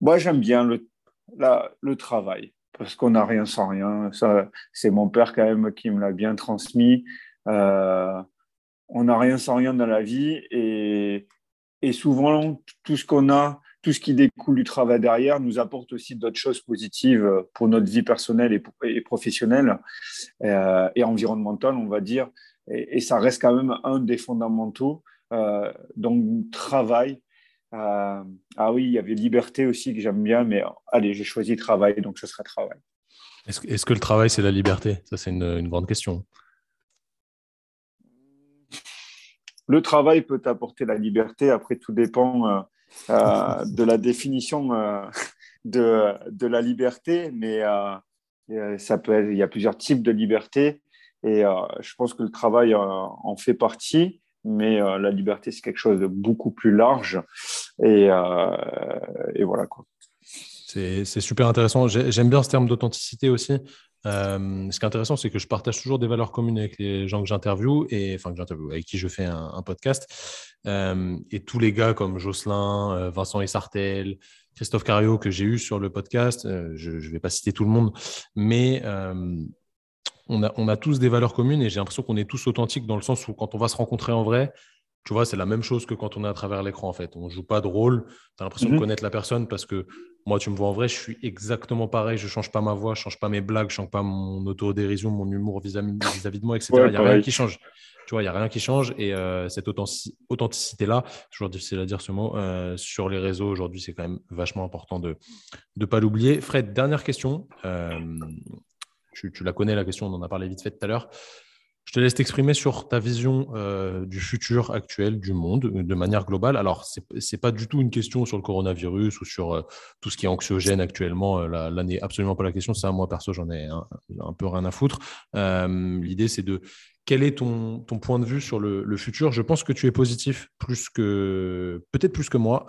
B: moi, j'aime bien le, travail parce qu'on n'a rien sans rien. Ça, c'est mon père quand même qui me l'a bien transmis. Euh, on n'a rien sans rien dans la vie et, souvent tout ce qu'on a, tout ce qui découle du travail derrière nous apporte aussi d'autres choses positives pour notre vie personnelle et professionnelle et environnementale, on va dire et, ça reste quand même un des fondamentaux. Euh, donc, travail. Euh, ah oui, il y avait liberté aussi que j'aime bien, mais allez, j'ai choisi travail, donc ce sera travail.
A: Est-ce que le travail, c'est la liberté? Ça, c'est une, grande question.
B: Le travail peut apporter la liberté. Après, tout dépend euh, de la définition de, de, la liberté, mais ça peut il y a plusieurs types de liberté. Et euh, je pense que le travail euh, en fait partie, mais euh, la liberté, c'est quelque chose de beaucoup plus large. Et, voilà quoi.
A: C'est super intéressant. J'aime bien ce terme d'authenticité aussi. ce qui est intéressant, c'est que je partage toujours des valeurs communes avec les gens que j'interviewe et enfin que j'interviewe, avec qui je fais un, podcast. et tous les gars comme Jocelyn, Vincent Essartel, Christophe Cario que j'ai eu sur le podcast, je ne vais pas citer tout le monde, mais on a, tous des valeurs communes et j'ai l'impression qu'on est tous authentiques dans le sens où quand on va se rencontrer en vrai, tu vois, c'est la même chose que quand on est à travers l'écran en fait. On ne joue pas de rôle, tu as l'impression de mhm. connaître la personne parce que moi, tu me vois en vrai, je suis exactement pareil, je ne change pas ma voix, je ne change pas mes blagues, je ne change pas mon autodérision, mon humour vis-à-vis de moi, etc. Il n'y a rien qui change. Tu vois, il n'y a rien qui change et euh, cette authenticité-là, toujours difficile à dire ce mot, euh, sur les réseaux aujourd'hui, c'est quand même vachement important de ne pas l'oublier. Fred, dernière question. Euh, tu, la connais, la question, on en a parlé vite fait tout à l'heure. Je te laisse t'exprimer sur ta vision euh, du futur actuel du monde de manière globale. Alors, ce n'est pas du tout une question sur le coronavirus ou sur euh, tout ce qui est anxiogène actuellement. Euh, là, n'est absolument pas la question. Ça, moi, perso, j'en ai un, peu rien à foutre. L'idée, c'est de quel est ton, ton, point de vue sur le, futur? Je pense que tu es positif, plus que peut-être plus que moi,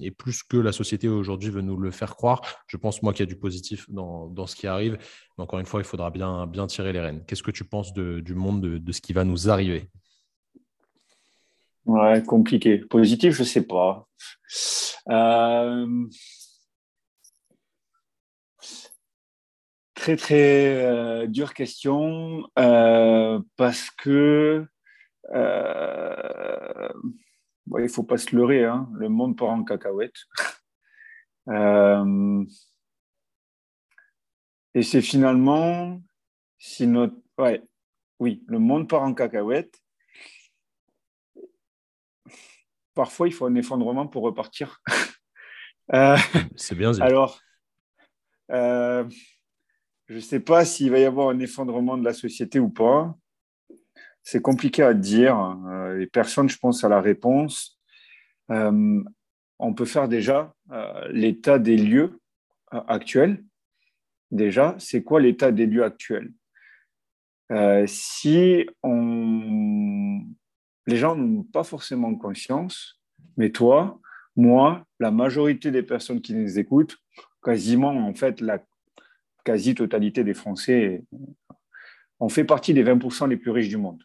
A: et plus que la société aujourd'hui veut nous le faire croire. Je pense, moi, qu'il y a du positif dans, dans, ce qui arrive. Mais encore une fois, il faudra bien, bien tirer les rênes. Qu'est-ce que tu penses du monde, de, ce qui va nous arriver?
B: Ouais, compliqué. Positif, je ne sais pas. Euh, très, très euh, dure question euh, parce que il ne faut pas se leurrer, hein. le monde part en cacahuète. et c'est finalement, si notre, ouais, oui, le monde part en cacahuète. Parfois, il faut un effondrement pour repartir.
A: Euh, c'est bien.
B: Alors, euh, je ne sais pas s'il va y avoir un effondrement de la société ou pas. C'est compliqué à dire. Euh, les personnes, je pense, à la réponse. on peut faire déjà l'état des lieux actuels. Déjà, c'est quoi l'état des lieux actuels? Euh, si on... les gens n'ont pas forcément conscience, mais toi, moi, la majorité des personnes qui nous écoutent, quasiment en fait la quasi-totalité des Français, on fait partie des 20% les plus riches du monde.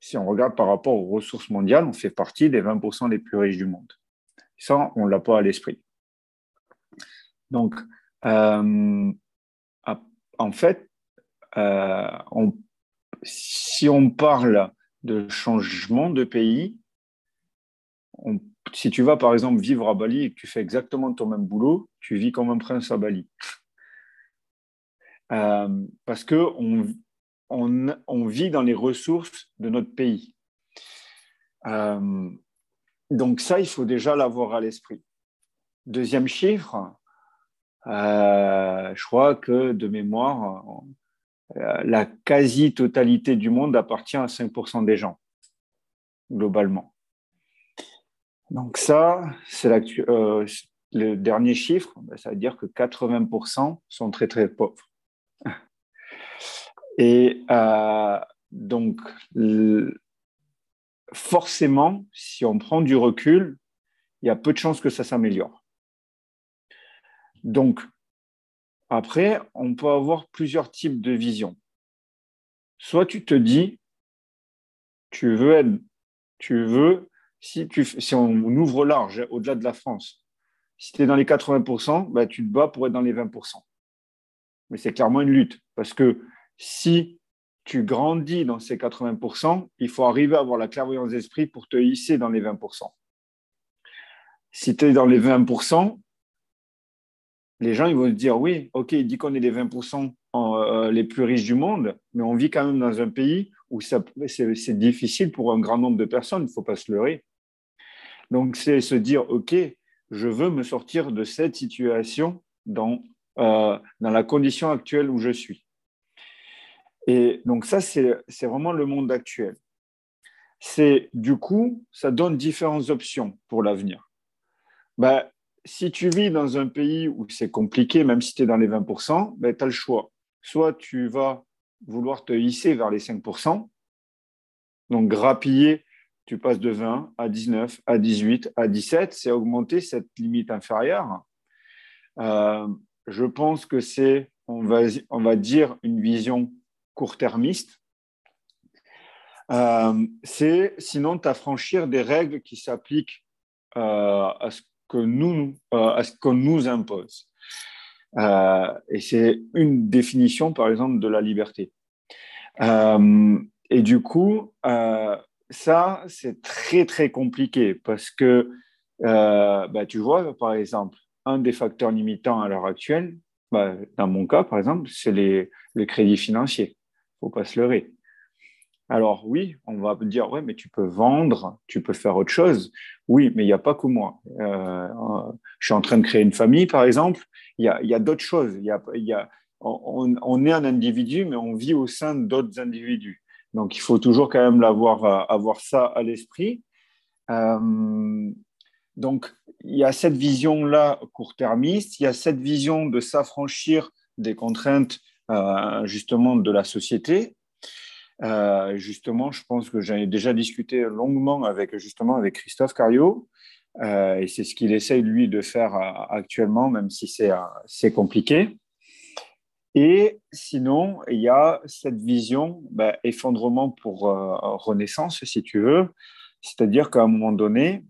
B: Si on regarde par rapport aux ressources mondiales, on fait partie des 20% les plus riches du monde. Ça, on ne l'a pas à l'esprit. Donc, euh, en fait, euh, si on parle de changement de pays, si tu vas par exemple vivre à Bali et que tu fais exactement ton même boulot, tu vis comme un prince à Bali. Euh, parce qu'on on, vit dans les ressources de notre pays. Euh, donc ça, il faut déjà l'avoir à l'esprit. Deuxième chiffre, euh, je crois que de mémoire, la quasi-totalité du monde appartient à 5% des gens, globalement. Donc ça, c'est euh, le dernier chiffre, ben, ça veut dire que 80% sont très très pauvres. Et donc, forcément, si on prend du recul, il y a peu de chances que ça s'améliore. Donc, après, on peut avoir plusieurs types de visions. Soit tu te dis, tu veux être, tu veux, si, on ouvre large, au-delà de la France, si tu es dans les 80%, bah, tu te bats pour être dans les 20%. Mais c'est clairement une lutte, parce que si tu grandis dans ces 80%, il faut arriver à avoir la clairvoyance d'esprit pour te hisser dans les 20%. Si tu es dans les 20%, les gens ils vont dire oui, ok, il dit qu'on est les 20% euh, les plus riches du monde, mais on vit quand même dans un pays où c'est difficile pour un grand nombre de personnes, il ne faut pas se leurrer. Donc c'est se dire ok, je veux me sortir de cette situation dans, euh, dans la condition actuelle où je suis. Et donc ça, c'est vraiment le monde actuel. C'est du coup, ça donne différentes options pour l'avenir. Ben, si tu vis dans un pays où c'est compliqué, même si tu es dans les 20%, ben, tu as le choix. Soit tu vas vouloir te hisser vers les 5%, donc grappiller, tu passes de 20 à 19, à 18, à 17, c'est augmenter cette limite inférieure. Euh, je pense que c'est, on va, on va dire, une vision court-termiste. Euh, c'est sinon t'affranchir des règles qui s'appliquent euh, à ce que nous, à ce qu'on nous impose. Et c'est une définition, par exemple, de la liberté. Et du coup, ça, c'est très, très compliqué parce que, bah, tu vois, par exemple, un des facteurs limitants à l'heure actuelle, bah, dans mon cas, par exemple, c'est les crédits financiers. Il ne faut pas se leurrer. Alors oui, on va dire, ouais, mais tu peux vendre, tu peux faire autre chose. Oui, mais il n'y a pas que moi. Euh, je suis en train de créer une famille, par exemple. Il y a, d'autres choses. Il y a, on, est un individu, mais on vit au sein d'autres individus. Donc, il faut toujours quand même avoir, avoir ça à l'esprit. donc, il y a cette vision-là court-termiste, il y a cette vision de s'affranchir des contraintes justement de la société, euh, justement, je pense que j'ai déjà discuté longuement avec justement avec Christophe Cario, euh, et c'est ce qu'il essaye lui de faire euh, actuellement, même si c'est compliqué. Et sinon, il y a cette vision ben, effondrement pour renaissance, si tu veux, c'est-à-dire qu'à un moment donné,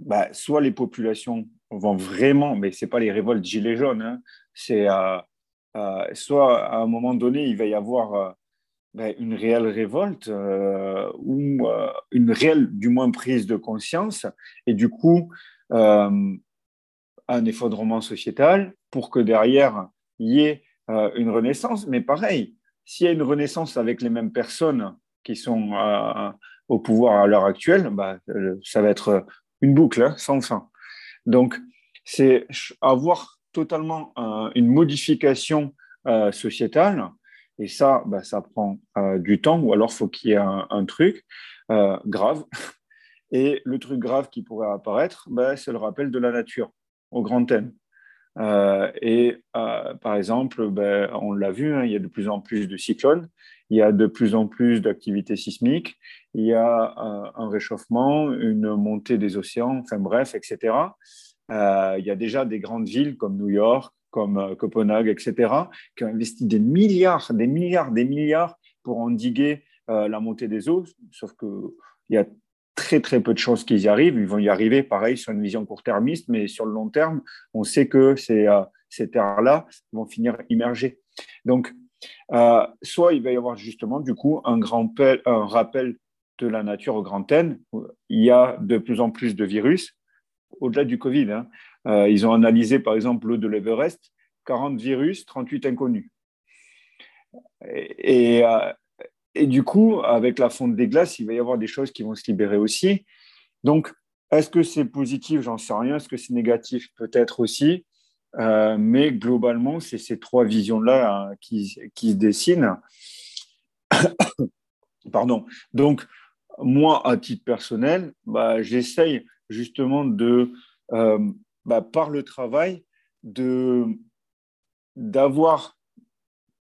B: ben, soit les populations vont vraiment, mais c'est pas les révoltes gilets jaunes, hein, c'est soit à un moment donné, il va y avoir ben, une réelle révolte euh, ou euh, une réelle, du moins, prise de conscience et du coup, euh, un effondrement sociétal pour que derrière, il y ait une renaissance. Mais pareil, s'il y a une renaissance avec les mêmes personnes qui sont au pouvoir à l'heure actuelle, bah, ça va être une boucle hein, sans fin. Donc, c'est avoir totalement une modification sociétale et ça, bah, ça prend euh, du temps, ou alors faut qu'il y ait un, truc euh, grave. Et le truc grave qui pourrait apparaître, bah, c'est le rappel de la nature au grand N. Euh, et par exemple, bah, on l'a vu, hein, il y a de plus en plus de cyclones, il y a de plus en plus d'activités sismiques, il y a un réchauffement, une montée des océans, enfin bref, etc. il y a déjà des grandes villes comme New York, comme euh, Copenhague, etc., qui ont investi des milliards, des milliards, des milliards pour endiguer euh, la montée des eaux, sauf qu'il y a très très peu de chances qu'ils y arrivent. Ils vont y arriver, pareil, sur une vision court-termiste, mais sur le long terme, on sait que ces, euh, ces terres-là vont finir immergées. Donc, soit il va y avoir justement, du coup, un, grand rappel de la nature au grand N. Il y a de plus en plus de virus, au-delà du Covid. Hein. Euh, ils ont analysé, par exemple, l'eau de l'Everest, 40 virus, 38 inconnus. Et, euh, et, du coup, avec la fonte des glaces, il va y avoir des choses qui vont se libérer aussi. Donc, est-ce que c'est positif? J'en sais rien. Est-ce que c'est négatif? Peut-être aussi. Euh, mais globalement, c'est ces trois visions-là hein, qui, se dessinent. Pardon. Donc, moi, à titre personnel, bah, j'essaye justement de bah, par le travail, d'avoir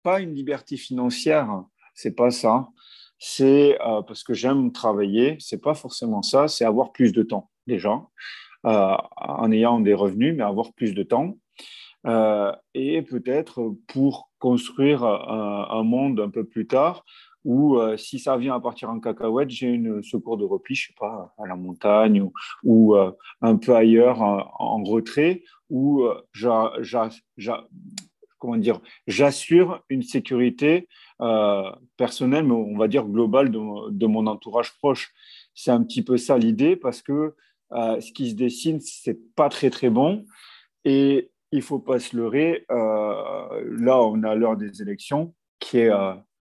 B: pas une liberté financière, c'est pas ça. C'est euh, parce que j'aime travailler, c'est pas forcément ça. C'est avoir plus de temps déjà, euh, en ayant des revenus, mais avoir plus de temps. Euh, et peut-être pour construire un, monde un peu plus tard euh, si ça vient à partir en cacahuète, j'ai une secours de repli, je sais pas, à la montagne ou, un peu ailleurs en, retrait, où comment dire, j'assure une sécurité personnelle, mais on va dire globale de, mon entourage proche. C'est un petit peu ça l'idée, parce que ce qui se dessine, c'est pas très très bon, et il faut pas se leurrer. là, on a l'heure des élections, qui est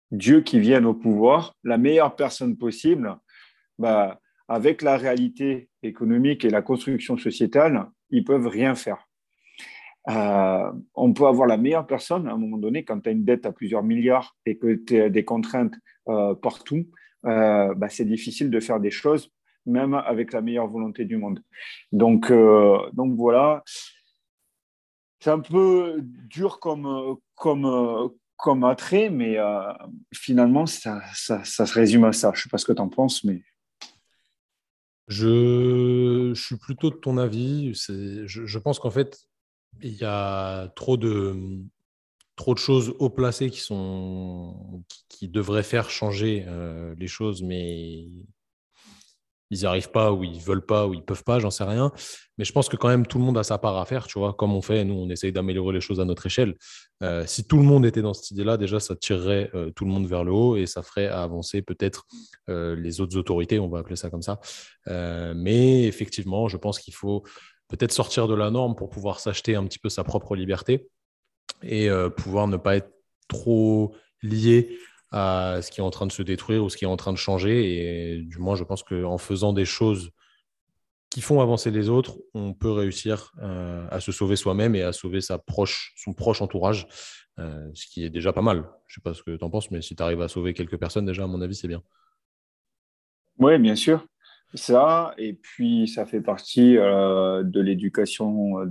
B: Dieu qui vienne au pouvoir, la meilleure personne possible, bah, avec la réalité économique et la construction sociétale, ils peuvent rien faire. Euh, on peut avoir la meilleure personne à un moment donné quand tu as une dette à plusieurs milliards et que tu as des contraintes euh, partout, euh, bah, c'est difficile de faire des choses même avec la meilleure volonté du monde. Donc, donc voilà, c'est un peu dur comme, comme, comme attrait, mais finalement, ça, ça, se résume à ça. Je ne sais pas ce que tu en penses, mais.
A: Je, suis plutôt de ton avis. Je, pense qu'en fait, il y a trop de, trop de choses haut placées qui, sont, qui, devraient faire changer euh, les choses, mais ils n'y arrivent pas ou ils veulent pas ou ils peuvent pas, j'en sais rien. Mais je pense que quand même tout le monde a sa part à faire, tu vois. Comme on fait, nous, on essaye d'améliorer les choses à notre échelle. Euh, si tout le monde était dans cette idée-là, déjà, ça tirerait euh, tout le monde vers le haut et ça ferait avancer peut-être les autres autorités, on va appeler ça comme ça. mais effectivement, je pense qu'il faut peut-être sortir de la norme pour pouvoir s'acheter un petit peu sa propre liberté et pouvoir ne pas être trop lié à ce qui est en train de se détruire ou ce qui est en train de changer. Et du moins, je pense qu'en faisant des choses qui font avancer les autres, on peut réussir euh, à se sauver soi-même et à sauver son proche entourage, euh, ce qui est déjà pas mal. Je ne sais pas ce que tu en penses, mais si tu arrives à sauver quelques personnes, déjà, à mon avis, c'est bien.
B: Oui, bien sûr. Ça, et puis ça fait partie euh, de l'éducation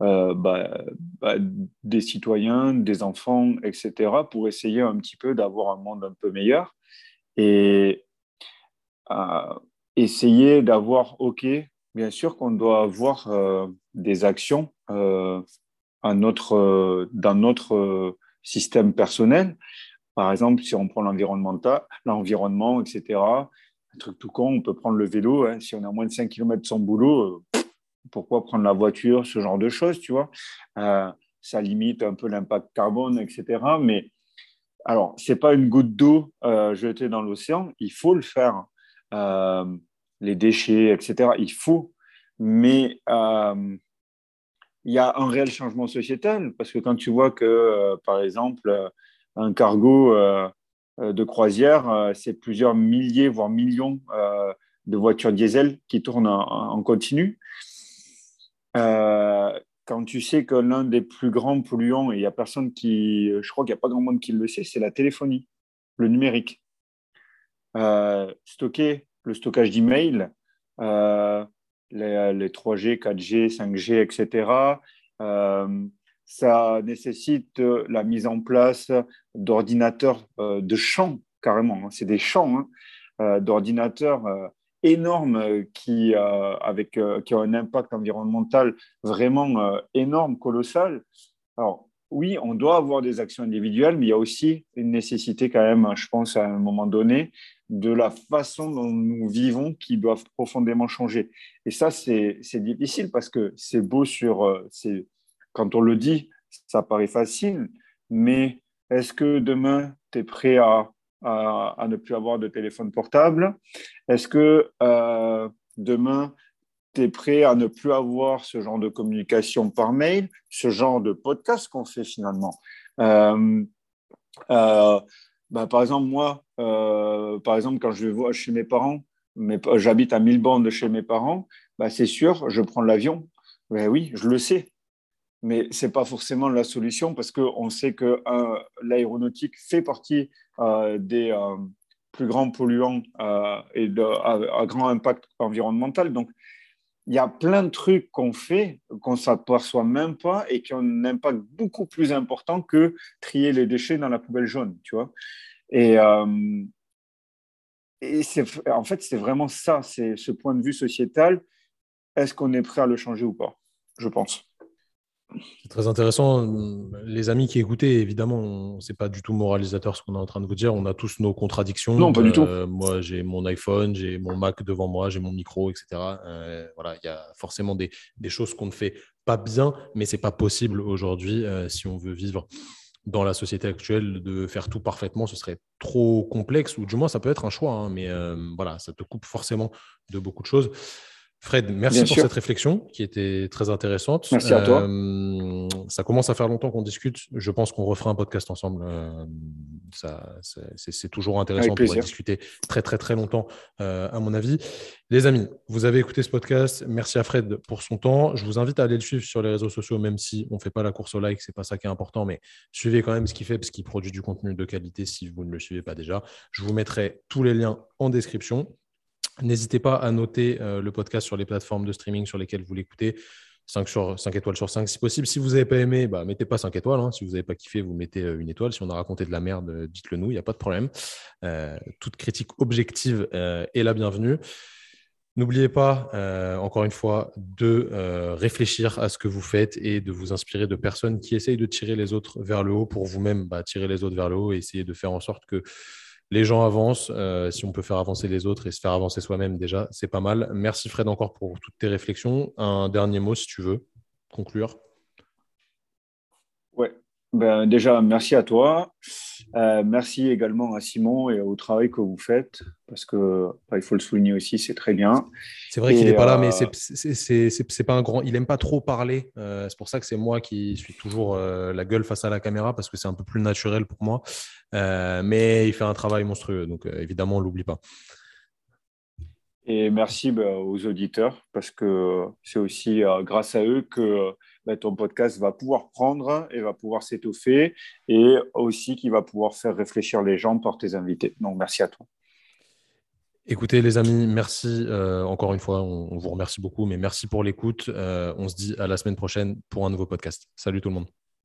B: bah, bah, des citoyens, des enfants, etc., pour essayer un petit peu d'avoir un monde un peu meilleur. Et essayer d'avoir, OK, bien sûr qu'on doit avoir euh, des actions euh, euh, dans notre système personnel. Par exemple, si on prend l'environnement, etc., un truc tout con, on peut prendre le vélo. Hein. si on a moins de 5 km de son boulot, pourquoi prendre la voiture, ce genre de choses, tu vois Ça limite un peu l'impact carbone, etc. Mais alors, ce n'est pas une goutte d'eau jetée dans l'océan, il faut le faire. Euh, les déchets, etc. Il faut, mais euh, il y a un réel changement sociétal parce que quand tu vois que, euh, par exemple, un cargo de croisière, c'est plusieurs milliers, voire millions de voitures diesel qui tournent en, continu. quand tu sais que l'un des plus grands polluants, et il n'y a personne qui, je crois qu'il n'y a pas grand monde qui le sait, c'est la téléphonie, le numérique. stocker le stockage d'email, euh, les, les, 3G, 4G, 5G, etc. ça nécessite la mise en place d'ordinateurs euh, de champs, carrément. Hein. c'est des champs hein, euh, d'ordinateurs énormes qui, avec, qui ont un impact environnemental vraiment énorme, colossal. Alors, oui, on doit avoir des actions individuelles, mais il y a aussi une nécessité quand même, je pense, à un moment donné, de la façon dont nous vivons qui doivent profondément changer. Et ça, c'est difficile parce que c'est beau sur... Quand on le dit, ça paraît facile, mais est-ce que demain, tu es prêt à, à, ne plus avoir de téléphone portable? Est-ce que euh, demain, tu es prêt à ne plus avoir ce genre de communication par mail, ce genre de podcast qu'on fait finalement? Euh, euh, bah, Par exemple, moi, par exemple, quand je vais chez mes parents, j'habite à 1000 bandes de chez mes parents, bah, c'est sûr, je prends l'avion. Ben oui, je le sais. Mais ce n'est pas forcément la solution parce qu'on sait que l'aéronautique fait partie des plus grands polluants et de, à, grand impact environnemental. Donc, il y a plein de trucs qu'on fait qu'on ne s'aperçoit même pas et qui ont un impact beaucoup plus important que trier les déchets dans la poubelle jaune, tu vois. Et, euh, et en fait, c'est vraiment ça, c'est ce point de vue sociétal. Est-ce qu'on est prêt à le changer ou pas? Je pense.
A: C'est très intéressant. Les amis qui écoutaient, évidemment, c'est pas du tout moralisateur ce qu'on est en train de vous dire. On a tous nos contradictions.
B: Non, pas du tout.
A: Euh, moi, j'ai mon iPhone, j'ai mon Mac devant moi, j'ai mon micro, etc. Euh, voilà, il y a forcément des, choses qu'on ne fait pas bien, mais c'est pas possible aujourd'hui euh, si on veut vivre dans la société actuelle de faire tout parfaitement, ce serait trop complexe, ou du moins ça peut être un choix, hein, mais voilà, ça te coupe forcément de beaucoup de choses. Fred, merci pour cette réflexion qui était très intéressante.
B: Merci à toi.
A: Euh, ça commence à faire longtemps qu'on discute. Je pense qu'on refera un podcast ensemble. Euh, c'est toujours intéressant de discuter très très très longtemps, euh, à mon avis. Les amis, vous avez écouté ce podcast. Merci à Fred pour son temps. Je vous invite à aller le suivre sur les réseaux sociaux, même si on ne fait pas la course au like, c'est pas ça qui est important, mais suivez quand même ce qu'il fait parce qu'il produit du contenu de qualité si vous ne le suivez pas déjà. Je vous mettrai tous les liens en description. N'hésitez pas à noter euh, le podcast sur les plateformes de streaming sur lesquelles vous l'écoutez. 5, sur, 5 étoiles sur 5 si possible. Si vous n'avez pas aimé, bah, mettez pas 5 étoiles. Hein. Si vous n'avez pas kiffé, vous mettez euh, une étoile. Si on a raconté de la merde, euh, dites-le nous, il n'y a pas de problème. toute critique objective est la bienvenue. N'oubliez pas, encore une fois, de réfléchir à ce que vous faites et de vous inspirer de personnes qui essayent de tirer les autres vers le haut pour vous-même, bah, tirer les autres vers le haut et essayer de faire en sorte que les gens avancent. Euh, si on peut faire avancer les autres et se faire avancer soi-même, déjà, c'est pas mal. Merci Fred encore pour toutes tes réflexions. Un dernier mot, si tu veux, conclure.
B: Ouais, ben, déjà, merci à toi. Euh, merci également à Simon et au travail que vous faites, parce que bah, il faut le souligner aussi, c'est très bien.
A: C'est vrai qu'il n'est pas là, mais euh, c'est pas un grand. Il aime pas trop parler. Euh, c'est pour ça que c'est moi qui suis toujours la gueule face à la caméra, parce que c'est un peu plus naturel pour moi. Mais il fait un travail monstrueux, donc évidemment, on l'oublie pas.
B: Et merci bah, aux auditeurs parce que c'est aussi euh, grâce à eux que bah, ton podcast va pouvoir prendre et va pouvoir s'étoffer et aussi qui va pouvoir faire réfléchir les gens par tes invités. Donc merci à toi.
A: Écoutez les amis, merci euh, encore une fois, on, vous remercie beaucoup, mais merci pour l'écoute. Euh, on se dit à la semaine prochaine pour un nouveau podcast. Salut tout le monde.